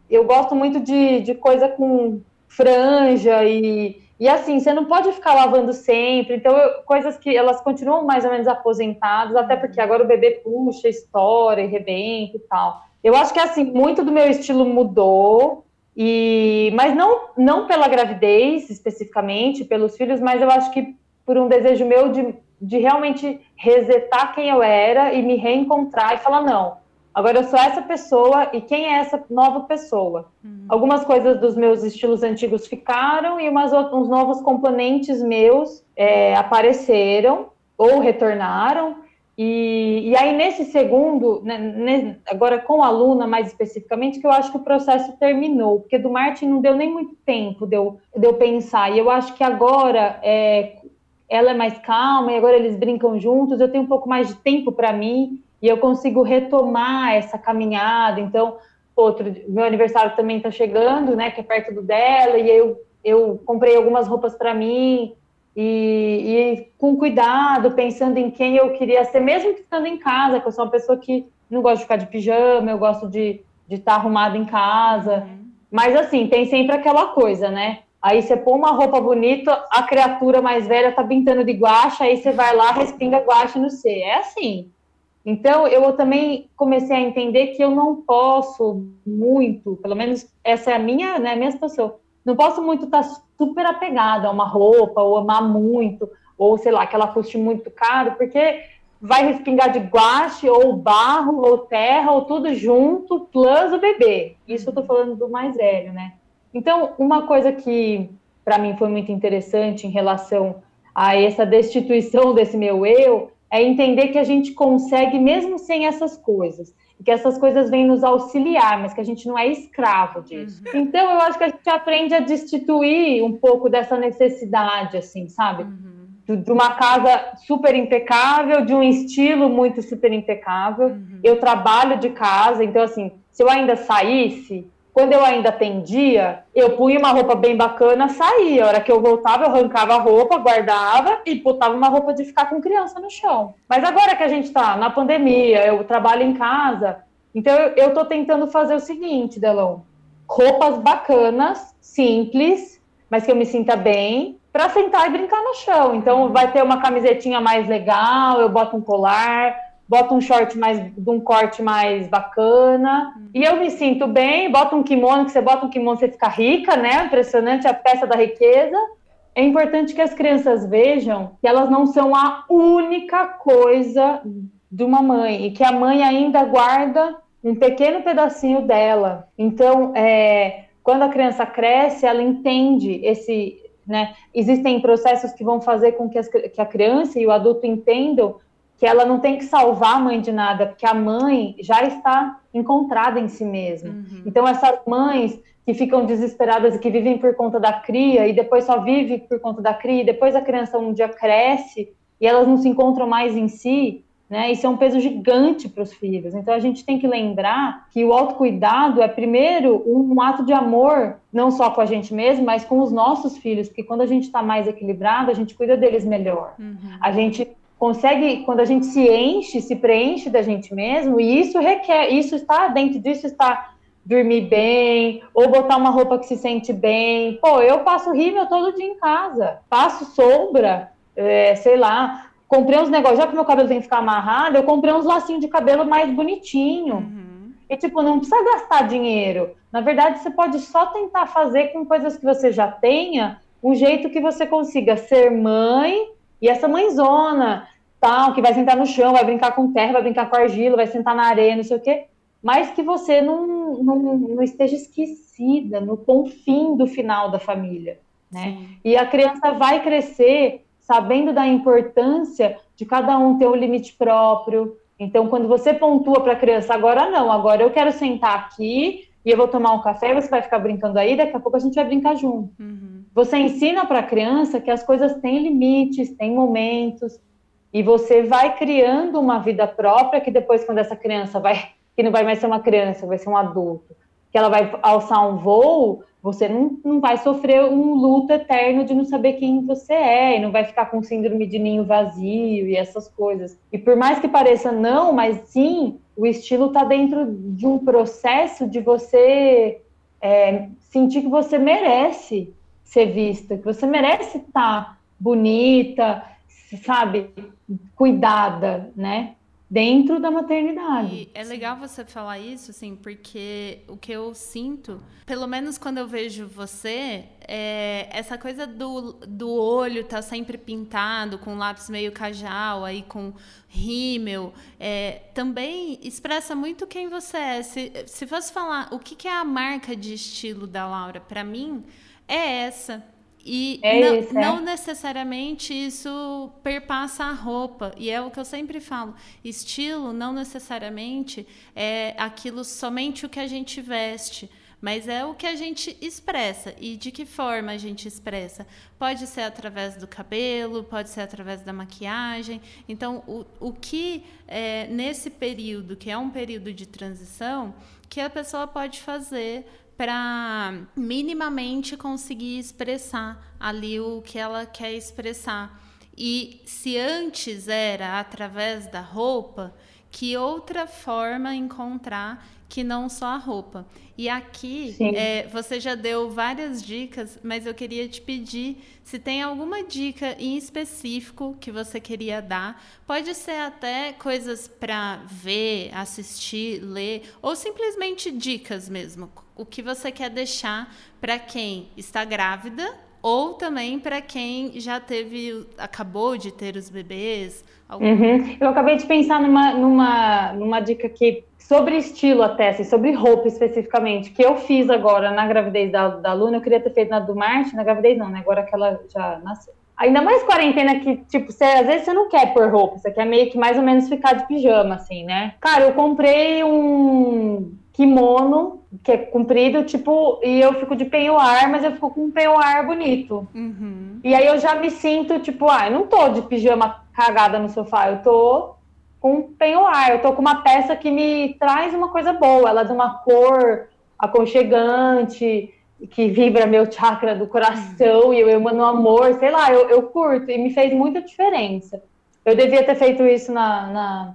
S2: eu gosto muito de, de coisa com franja e, e assim, você não pode ficar lavando sempre, então eu, coisas que elas continuam mais ou menos aposentadas, até porque agora o bebê puxa, estoura e rebenta e tal. Eu acho que assim, muito do meu estilo mudou, e, mas não, não pela gravidez especificamente, pelos filhos, mas eu acho que por um desejo meu de, de realmente resetar quem eu era e me reencontrar e falar: não, agora eu sou essa pessoa e quem é essa nova pessoa? Uhum. Algumas coisas dos meus estilos antigos ficaram e umas, uns novos componentes meus é, apareceram ou retornaram. E, e aí, nesse segundo, né, agora com a Luna mais especificamente, que eu acho que o processo terminou, porque do Martin não deu nem muito tempo de eu, de eu pensar. E eu acho que agora é, ela é mais calma e agora eles brincam juntos, eu tenho um pouco mais de tempo para mim e eu consigo retomar essa caminhada. Então, outro, meu aniversário também está chegando, né, que é perto do dela, e eu, eu comprei algumas roupas para mim e, e, com cuidado, pensando em quem eu queria ser, mesmo que estando em casa, que eu sou uma pessoa que não gosta de ficar de pijama, eu gosto de estar tá arrumada em casa. Uhum. Mas assim, tem sempre aquela coisa, né? Aí você põe uma roupa bonita, a criatura mais velha tá pintando de guache, aí você vai lá, respinga guache no C. É assim. Então, eu também comecei a entender que eu não posso muito, pelo menos essa é a minha, né, a minha situação, não posso muito estar tá super apegada a uma roupa, ou amar muito, ou sei lá, que ela custe muito caro, porque vai respingar de guache, ou barro, ou terra, ou tudo junto, plus o bebê. Isso eu tô falando do mais velho, né? Então, uma coisa que para mim foi muito interessante em relação a essa destituição desse meu eu é entender que a gente consegue mesmo sem essas coisas que essas coisas vêm nos auxiliar, mas que a gente não é escravo disso. Uhum. Então, eu acho que a gente aprende a destituir um pouco dessa necessidade, assim, sabe? Uhum. De uma casa super impecável, de um estilo muito super impecável. Uhum. Eu trabalho de casa, então, assim, se eu ainda saísse, quando eu ainda atendia, eu punha uma roupa bem bacana, saía. A hora que eu voltava, eu arrancava a roupa, guardava e botava uma roupa de ficar com criança no chão. Mas agora que a gente está na pandemia, eu trabalho em casa, então eu estou tentando fazer o seguinte, Delon: roupas bacanas, simples, mas que eu me sinta bem, para sentar e brincar no chão. Então vai ter uma camisetinha mais legal, eu boto um colar, bota um short mais de um corte mais bacana. Uhum. E eu me sinto bem, bota um kimono, que você bota um kimono, você fica rica, né? Impressionante a peça da riqueza. É importante que as crianças vejam que elas não são a única coisa de uma mãe e que a mãe ainda guarda um pequeno pedacinho dela. Então, é, quando a criança cresce, ela entende esse, né? Existem processos que vão fazer com que, as, que a criança e o adulto entendam que ela não tem que salvar a mãe de nada, porque a mãe já está encontrada em si mesma. Uhum. Então, essas mães que ficam desesperadas e que vivem por conta da cria, e depois só vive por conta da cria, e depois a criança um dia cresce e elas não se encontram mais em si, né? Isso é um peso gigante para os filhos. Então a gente tem que lembrar que o autocuidado é primeiro um ato de amor, não só com a gente mesmo, mas com os nossos filhos, porque quando a gente está mais equilibrado, a gente cuida deles melhor. Uhum. A gente consegue, quando a gente se enche, se preenche da gente mesmo, e isso requer, isso está dentro disso está dormir bem, ou botar uma roupa que se sente bem. Pô, eu passo rímel todo dia em casa, passo sombra, é, sei lá, comprei uns negócios, já que meu cabelo tem que ficar amarrado, eu comprei uns lacinhos de cabelo mais bonitinho. Uhum. E, tipo, não precisa gastar dinheiro. Na verdade, você pode só tentar fazer com coisas que você já tenha, um jeito que você consiga ser mãe e essa mãezona, tal, que vai sentar no chão, vai brincar com terra, vai brincar com argila, vai sentar na areia, não sei o quê, mas que você não, não, não esteja esquecida no confim do final da família. Né? E a criança vai crescer sabendo da importância de cada um ter um limite próprio. Então, quando você pontua para a criança, agora não, agora eu quero sentar aqui e eu vou tomar um café, você vai ficar brincando aí, daqui a pouco a gente vai brincar junto. Uhum. Você ensina para a criança que as coisas têm limites, têm momentos, e você vai criando uma vida própria que depois, quando essa criança vai, que não vai mais ser uma criança, vai ser um adulto, que ela vai alçar um voo, você não, não vai sofrer um luto eterno de não saber quem você é, e não vai ficar com síndrome de ninho vazio e essas coisas. E por mais que pareça não, mas sim, o estilo está dentro de um processo de você é, sentir que você merece ser vista, que você merece estar bonita, sabe, cuidada, né? dentro da maternidade.
S1: E é legal você falar isso, assim, porque o que eu sinto, pelo menos quando eu vejo você, é essa coisa do, do olho tá sempre pintado, com lápis meio cajal, aí com rímel, é, também expressa muito quem você é. Se, se fosse falar o que, que é a marca de estilo da Laura, para mim, é essa e é não, isso, é. não, necessariamente isso perpassa a roupa. E é o que eu sempre falo: estilo não necessariamente é aquilo somente o que a gente veste. Mas é o que a gente expressa. E de que forma a gente expressa? Pode ser através do cabelo, pode ser através da maquiagem. Então, o, o que é, nesse período, que é um período de transição, que a pessoa pode fazer para minimamente conseguir expressar ali o que ela quer expressar. E se antes era através da roupa, que outra forma encontrar que não só a roupa. E aqui é, você já deu várias dicas, mas eu queria te pedir se tem alguma dica em específico que você queria dar. Pode ser até coisas para ver, assistir, ler, ou simplesmente dicas mesmo. O que você quer deixar para quem está grávida ou também para quem já teve, acabou de ter os bebês.
S2: Algum... Uhum. Eu acabei de pensar numa, numa, numa dica que sobre estilo até, assim, sobre roupa especificamente, que eu fiz agora na gravidez da, da Luna, eu queria ter feito na do Marte, na gravidez não, né? Agora que ela já nasceu. Ainda mais quarentena que, tipo, você, às vezes você não quer pôr roupa, você quer meio que mais ou menos ficar de pijama, assim, né? Cara, eu comprei um kimono, que é comprido, tipo, e eu fico de penhoar, mas eu fico com um penhoar bonito. Uhum. E aí eu já me sinto, tipo, ah, eu não tô de pijama cagada no sofá, eu tô com um penhoar, eu tô com uma peça que me traz uma coisa boa, ela é de uma cor aconchegante, que vibra meu chakra do coração, e eu emano amor, sei lá, eu, eu curto, e me fez muita diferença. Eu devia ter feito isso na, na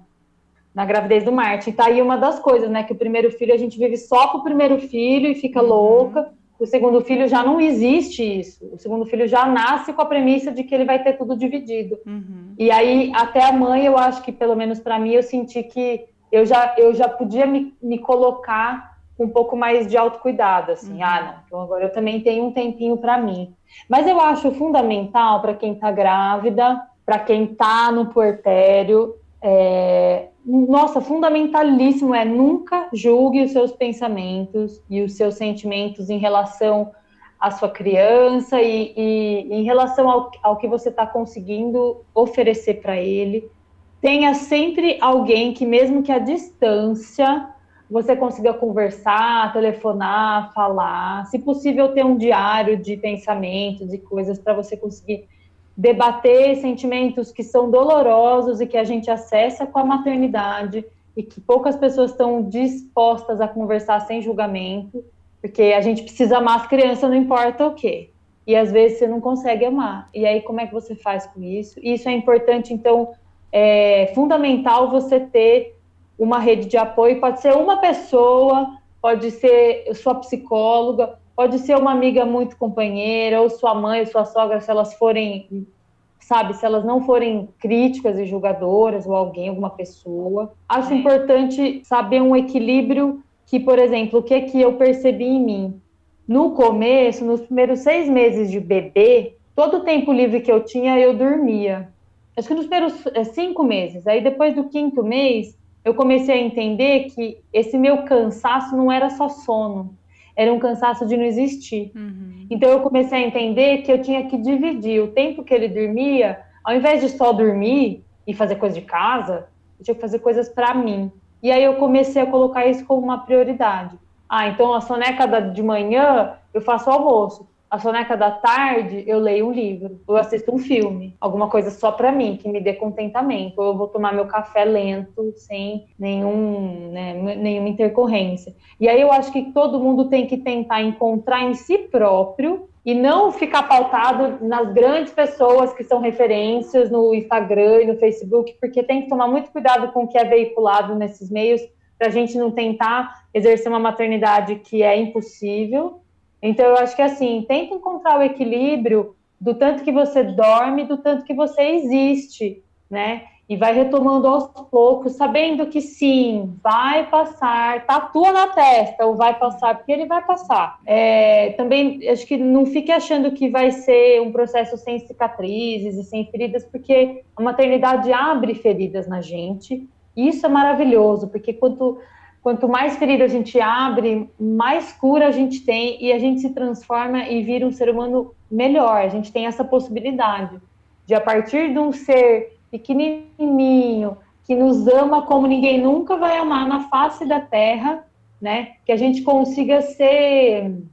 S2: na gravidez do Martin. Tá aí uma das coisas, né? Que o primeiro filho a gente vive só com o primeiro filho e fica uhum. louca. o segundo filho já não existe isso. O segundo filho já nasce com a premissa de que ele vai ter tudo dividido. Uhum. E aí, até a mãe, eu acho que, pelo menos para mim, eu senti que eu já, eu já podia me, me colocar um pouco mais de autocuidado, assim, uhum. ah, não, então agora eu também tenho um tempinho para mim. Mas eu acho fundamental para quem está grávida, para quem está no puerpério, é, nossa, fundamentalíssimo é nunca julgue os seus pensamentos e os seus sentimentos em relação à sua criança e, e em relação ao, ao que você está conseguindo oferecer para ele. Tenha sempre alguém que, mesmo que à distância, você consiga conversar, telefonar, falar. Se possível, ter um diário de pensamentos e coisas para você conseguir debater sentimentos que são dolorosos e que a gente acessa com a maternidade e que poucas pessoas estão dispostas a conversar sem julgamento, porque a gente precisa amar as crianças, não importa o quê. E às vezes você não consegue amar. E aí, como é que você faz com isso? Isso é importante, então, é fundamental você ter uma rede de apoio. Pode ser uma pessoa, pode ser sua psicóloga, Pode ser uma amiga muito companheira, ou sua mãe, ou sua sogra, se elas forem, sabe, se elas não forem críticas e julgadoras, ou alguém, alguma pessoa. Acho é. importante saber um equilíbrio que, por exemplo, o que, que eu percebi em mim. No começo, nos primeiros seis meses de bebê, todo o tempo livre que eu tinha, eu dormia. Acho que nos primeiros é, cinco meses. Aí, depois do quinto mês, eu comecei a entender que esse meu cansaço não era só sono era um cansaço de não existir. Uhum. Então eu comecei a entender que eu tinha que dividir o tempo que ele dormia, ao invés de só dormir e fazer coisa de casa, eu tinha que fazer coisas para mim. E aí eu comecei a colocar isso como uma prioridade. Ah, então a soneca de manhã eu faço o almoço a soneca da tarde, eu leio um livro, eu assisto um filme, alguma coisa só para mim, que me dê contentamento, eu vou tomar meu café lento, sem nenhum, né, nenhuma intercorrência. E aí eu acho que todo mundo tem que tentar encontrar em si próprio e não ficar pautado nas grandes pessoas que são referências no Instagram e no Facebook, porque tem que tomar muito cuidado com o que é veiculado nesses meios para a gente não tentar exercer uma maternidade que é impossível então, eu acho que assim, tenta encontrar o equilíbrio do tanto que você dorme, do tanto que você existe, né? E vai retomando aos poucos, sabendo que sim, vai passar, tatua na testa, ou vai passar, porque ele vai passar. É, também, acho que não fique achando que vai ser um processo sem cicatrizes e sem feridas, porque a maternidade abre feridas na gente, e isso é maravilhoso, porque quanto Quanto mais ferida a gente abre, mais cura a gente tem e a gente se transforma e vira um ser humano melhor. A gente tem essa possibilidade de, a partir de um ser pequenininho, que nos ama como ninguém nunca vai amar na face da terra, né? Que a gente consiga ser,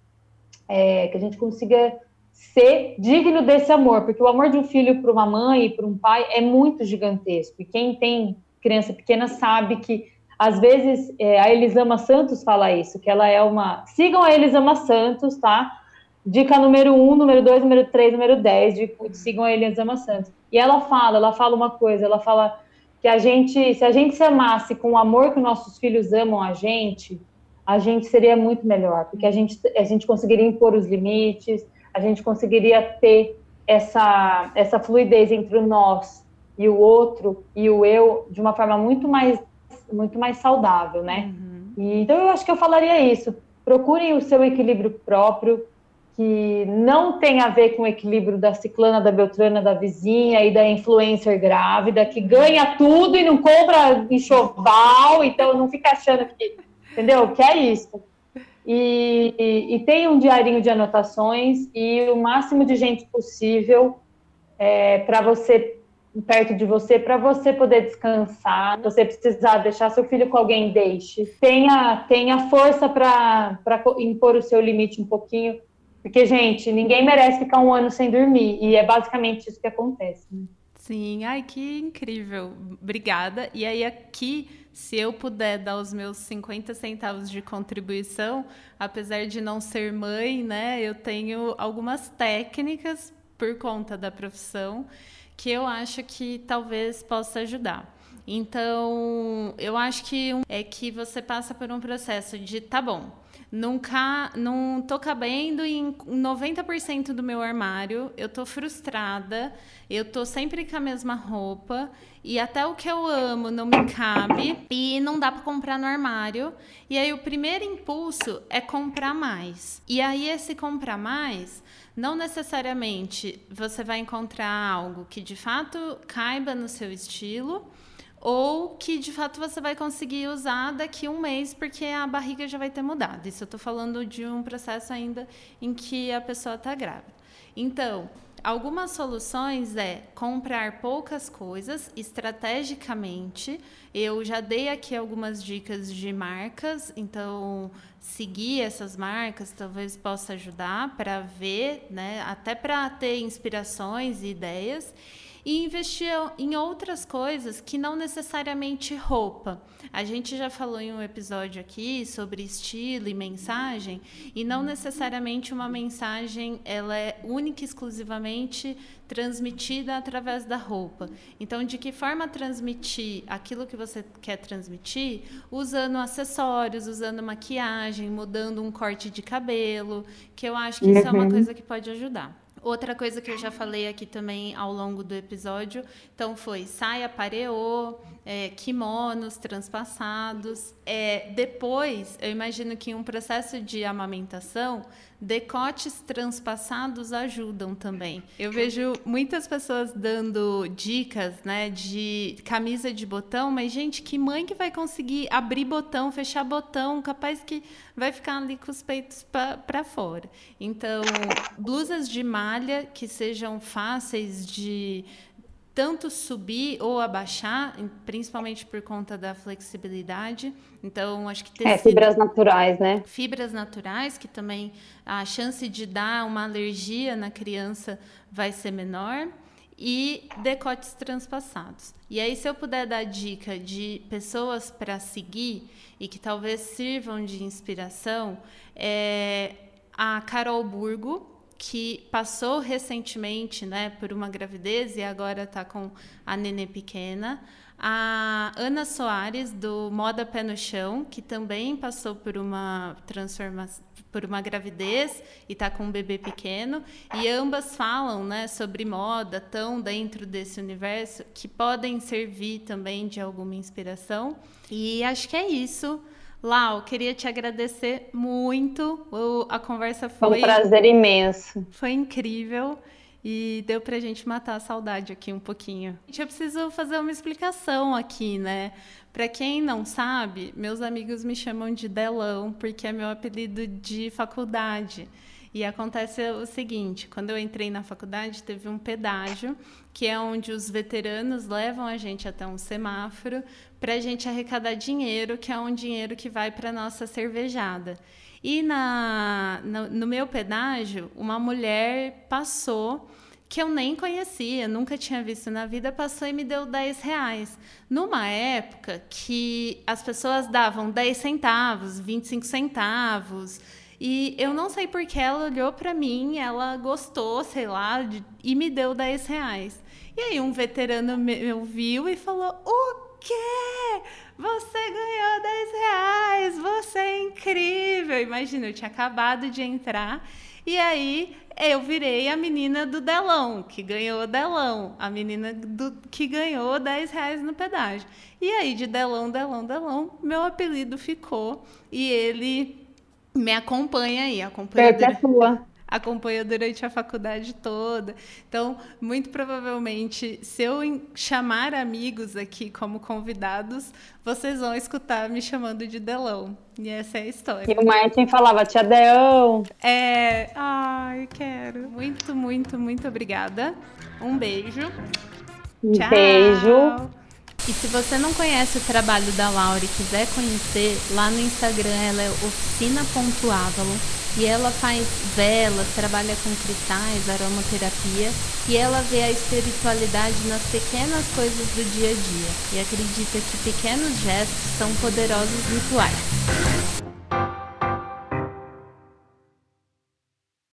S2: é, que a gente consiga ser digno desse amor, porque o amor de um filho para uma mãe e para um pai é muito gigantesco. E quem tem criança pequena sabe que às vezes, é, a Elisama Santos fala isso, que ela é uma. Sigam a Elisama Santos, tá? Dica número 1, um, número 2, número 3, número 10, de, sigam a Elisama Santos. E ela fala, ela fala uma coisa, ela fala que a gente, se a gente se amasse com o amor que nossos filhos amam a gente, a gente seria muito melhor, porque a gente, a gente conseguiria impor os limites, a gente conseguiria ter essa, essa fluidez entre o nós e o outro e o eu de uma forma muito mais muito mais saudável, né? Uhum. E, então eu acho que eu falaria isso. Procurem o seu equilíbrio próprio, que não tem a ver com o equilíbrio da ciclana, da beltrana, da vizinha e da influencer grávida, que ganha tudo e não compra enxoval, então não fica achando que, entendeu? Que é isso. E, e, e tem um diarinho de anotações e o máximo de gente possível é, para você perto de você para você poder descansar. Se você precisar deixar seu filho com alguém, deixe. Tenha, tenha força para impor o seu limite um pouquinho. Porque, gente, ninguém merece ficar um ano sem dormir. E é basicamente isso que acontece. Né?
S1: Sim, ai, que incrível. Obrigada. E aí, aqui, se eu puder dar os meus 50 centavos de contribuição, apesar de não ser mãe, né, eu tenho algumas técnicas por conta da profissão que eu acho que talvez possa ajudar. Então, eu acho que é que você passa por um processo de, tá bom, não, ca... não tô cabendo em 90% do meu armário, eu tô frustrada, eu tô sempre com a mesma roupa e até o que eu amo não me cabe e não dá para comprar no armário. E aí o primeiro impulso é comprar mais. E aí esse comprar mais, não necessariamente você vai encontrar algo que de fato caiba no seu estilo ou que de fato você vai conseguir usar daqui um mês, porque a barriga já vai ter mudado. Isso eu estou falando de um processo ainda em que a pessoa está grávida. Então, algumas soluções é comprar poucas coisas estrategicamente. Eu já dei aqui algumas dicas de marcas, então seguir essas marcas talvez possa ajudar para ver, né, até para ter inspirações e ideias e investir em outras coisas que não necessariamente roupa. A gente já falou em um episódio aqui sobre estilo e mensagem, e não necessariamente uma mensagem ela é única e exclusivamente transmitida através da roupa. Então, de que forma transmitir aquilo que você quer transmitir? Usando acessórios, usando maquiagem, mudando um corte de cabelo, que eu acho que isso é uma uhum. coisa que pode ajudar. Outra coisa que eu já falei aqui também ao longo do episódio, então foi saia pareô, é, kimonos transpassados. É, depois, eu imagino que em um processo de amamentação, decotes transpassados ajudam também. Eu vejo muitas pessoas dando dicas, né, de camisa de botão, mas gente, que mãe que vai conseguir abrir botão, fechar botão, capaz que vai ficar ali com os peitos para fora. Então, blusas de malha que sejam fáceis de tanto subir ou abaixar, principalmente por conta da flexibilidade. Então, acho que
S2: tecido, é fibras naturais, né?
S1: Fibras naturais, que também a chance de dar uma alergia na criança vai ser menor. E decotes transpassados. E aí, se eu puder dar dica de pessoas para seguir e que talvez sirvam de inspiração, é a Carol Burgo, que passou recentemente né, por uma gravidez e agora está com a nenê pequena. A Ana Soares, do Moda Pé no Chão, que também passou por uma transformação, por uma gravidez e está com um bebê pequeno. E ambas falam né, sobre moda, tão dentro desse universo, que podem servir também de alguma inspiração. E acho que é isso. Lau, queria te agradecer muito. O, a conversa foi.
S2: Foi um prazer imenso.
S1: Foi incrível. E deu pra gente matar a saudade aqui um pouquinho. Eu preciso fazer uma explicação aqui, né? Para quem não sabe, meus amigos me chamam de Delão, porque é meu apelido de faculdade. E acontece o seguinte: quando eu entrei na faculdade, teve um pedágio, que é onde os veteranos levam a gente até um semáforo para a gente arrecadar dinheiro, que é um dinheiro que vai para a nossa cervejada. E na, no, no meu pedágio, uma mulher passou que eu nem conhecia, nunca tinha visto na vida, passou e me deu 10 reais. Numa época que as pessoas davam 10 centavos, 25 centavos, e eu não sei porque ela olhou para mim, ela gostou, sei lá, de, e me deu 10 reais. E aí um veterano me viu e falou: O quê? Você ganhou 10 reais, você é incrível. Imagina, eu tinha acabado de entrar. E aí eu virei a menina do Delão, que ganhou Delão, a menina do, que ganhou 10 reais no pedágio. E aí, de Delão, Delão, Delão, meu apelido ficou. E ele me acompanha aí, acompanha.
S2: É, é sua
S1: acompanhou durante a faculdade toda. Então, muito provavelmente, se eu chamar amigos aqui como convidados, vocês vão escutar me chamando de Delão. E essa é a história.
S2: E o Martin falava, tia Deão.
S1: É, ai, quero. Muito, muito, muito obrigada. Um beijo.
S2: Um Tchau. beijo.
S1: E se você não conhece o trabalho da Laura e quiser conhecer, lá no Instagram ela é oficina.avalon e ela faz velas, trabalha com cristais, aromaterapia e ela vê a espiritualidade nas pequenas coisas do dia a dia e acredita que pequenos gestos são poderosos rituais.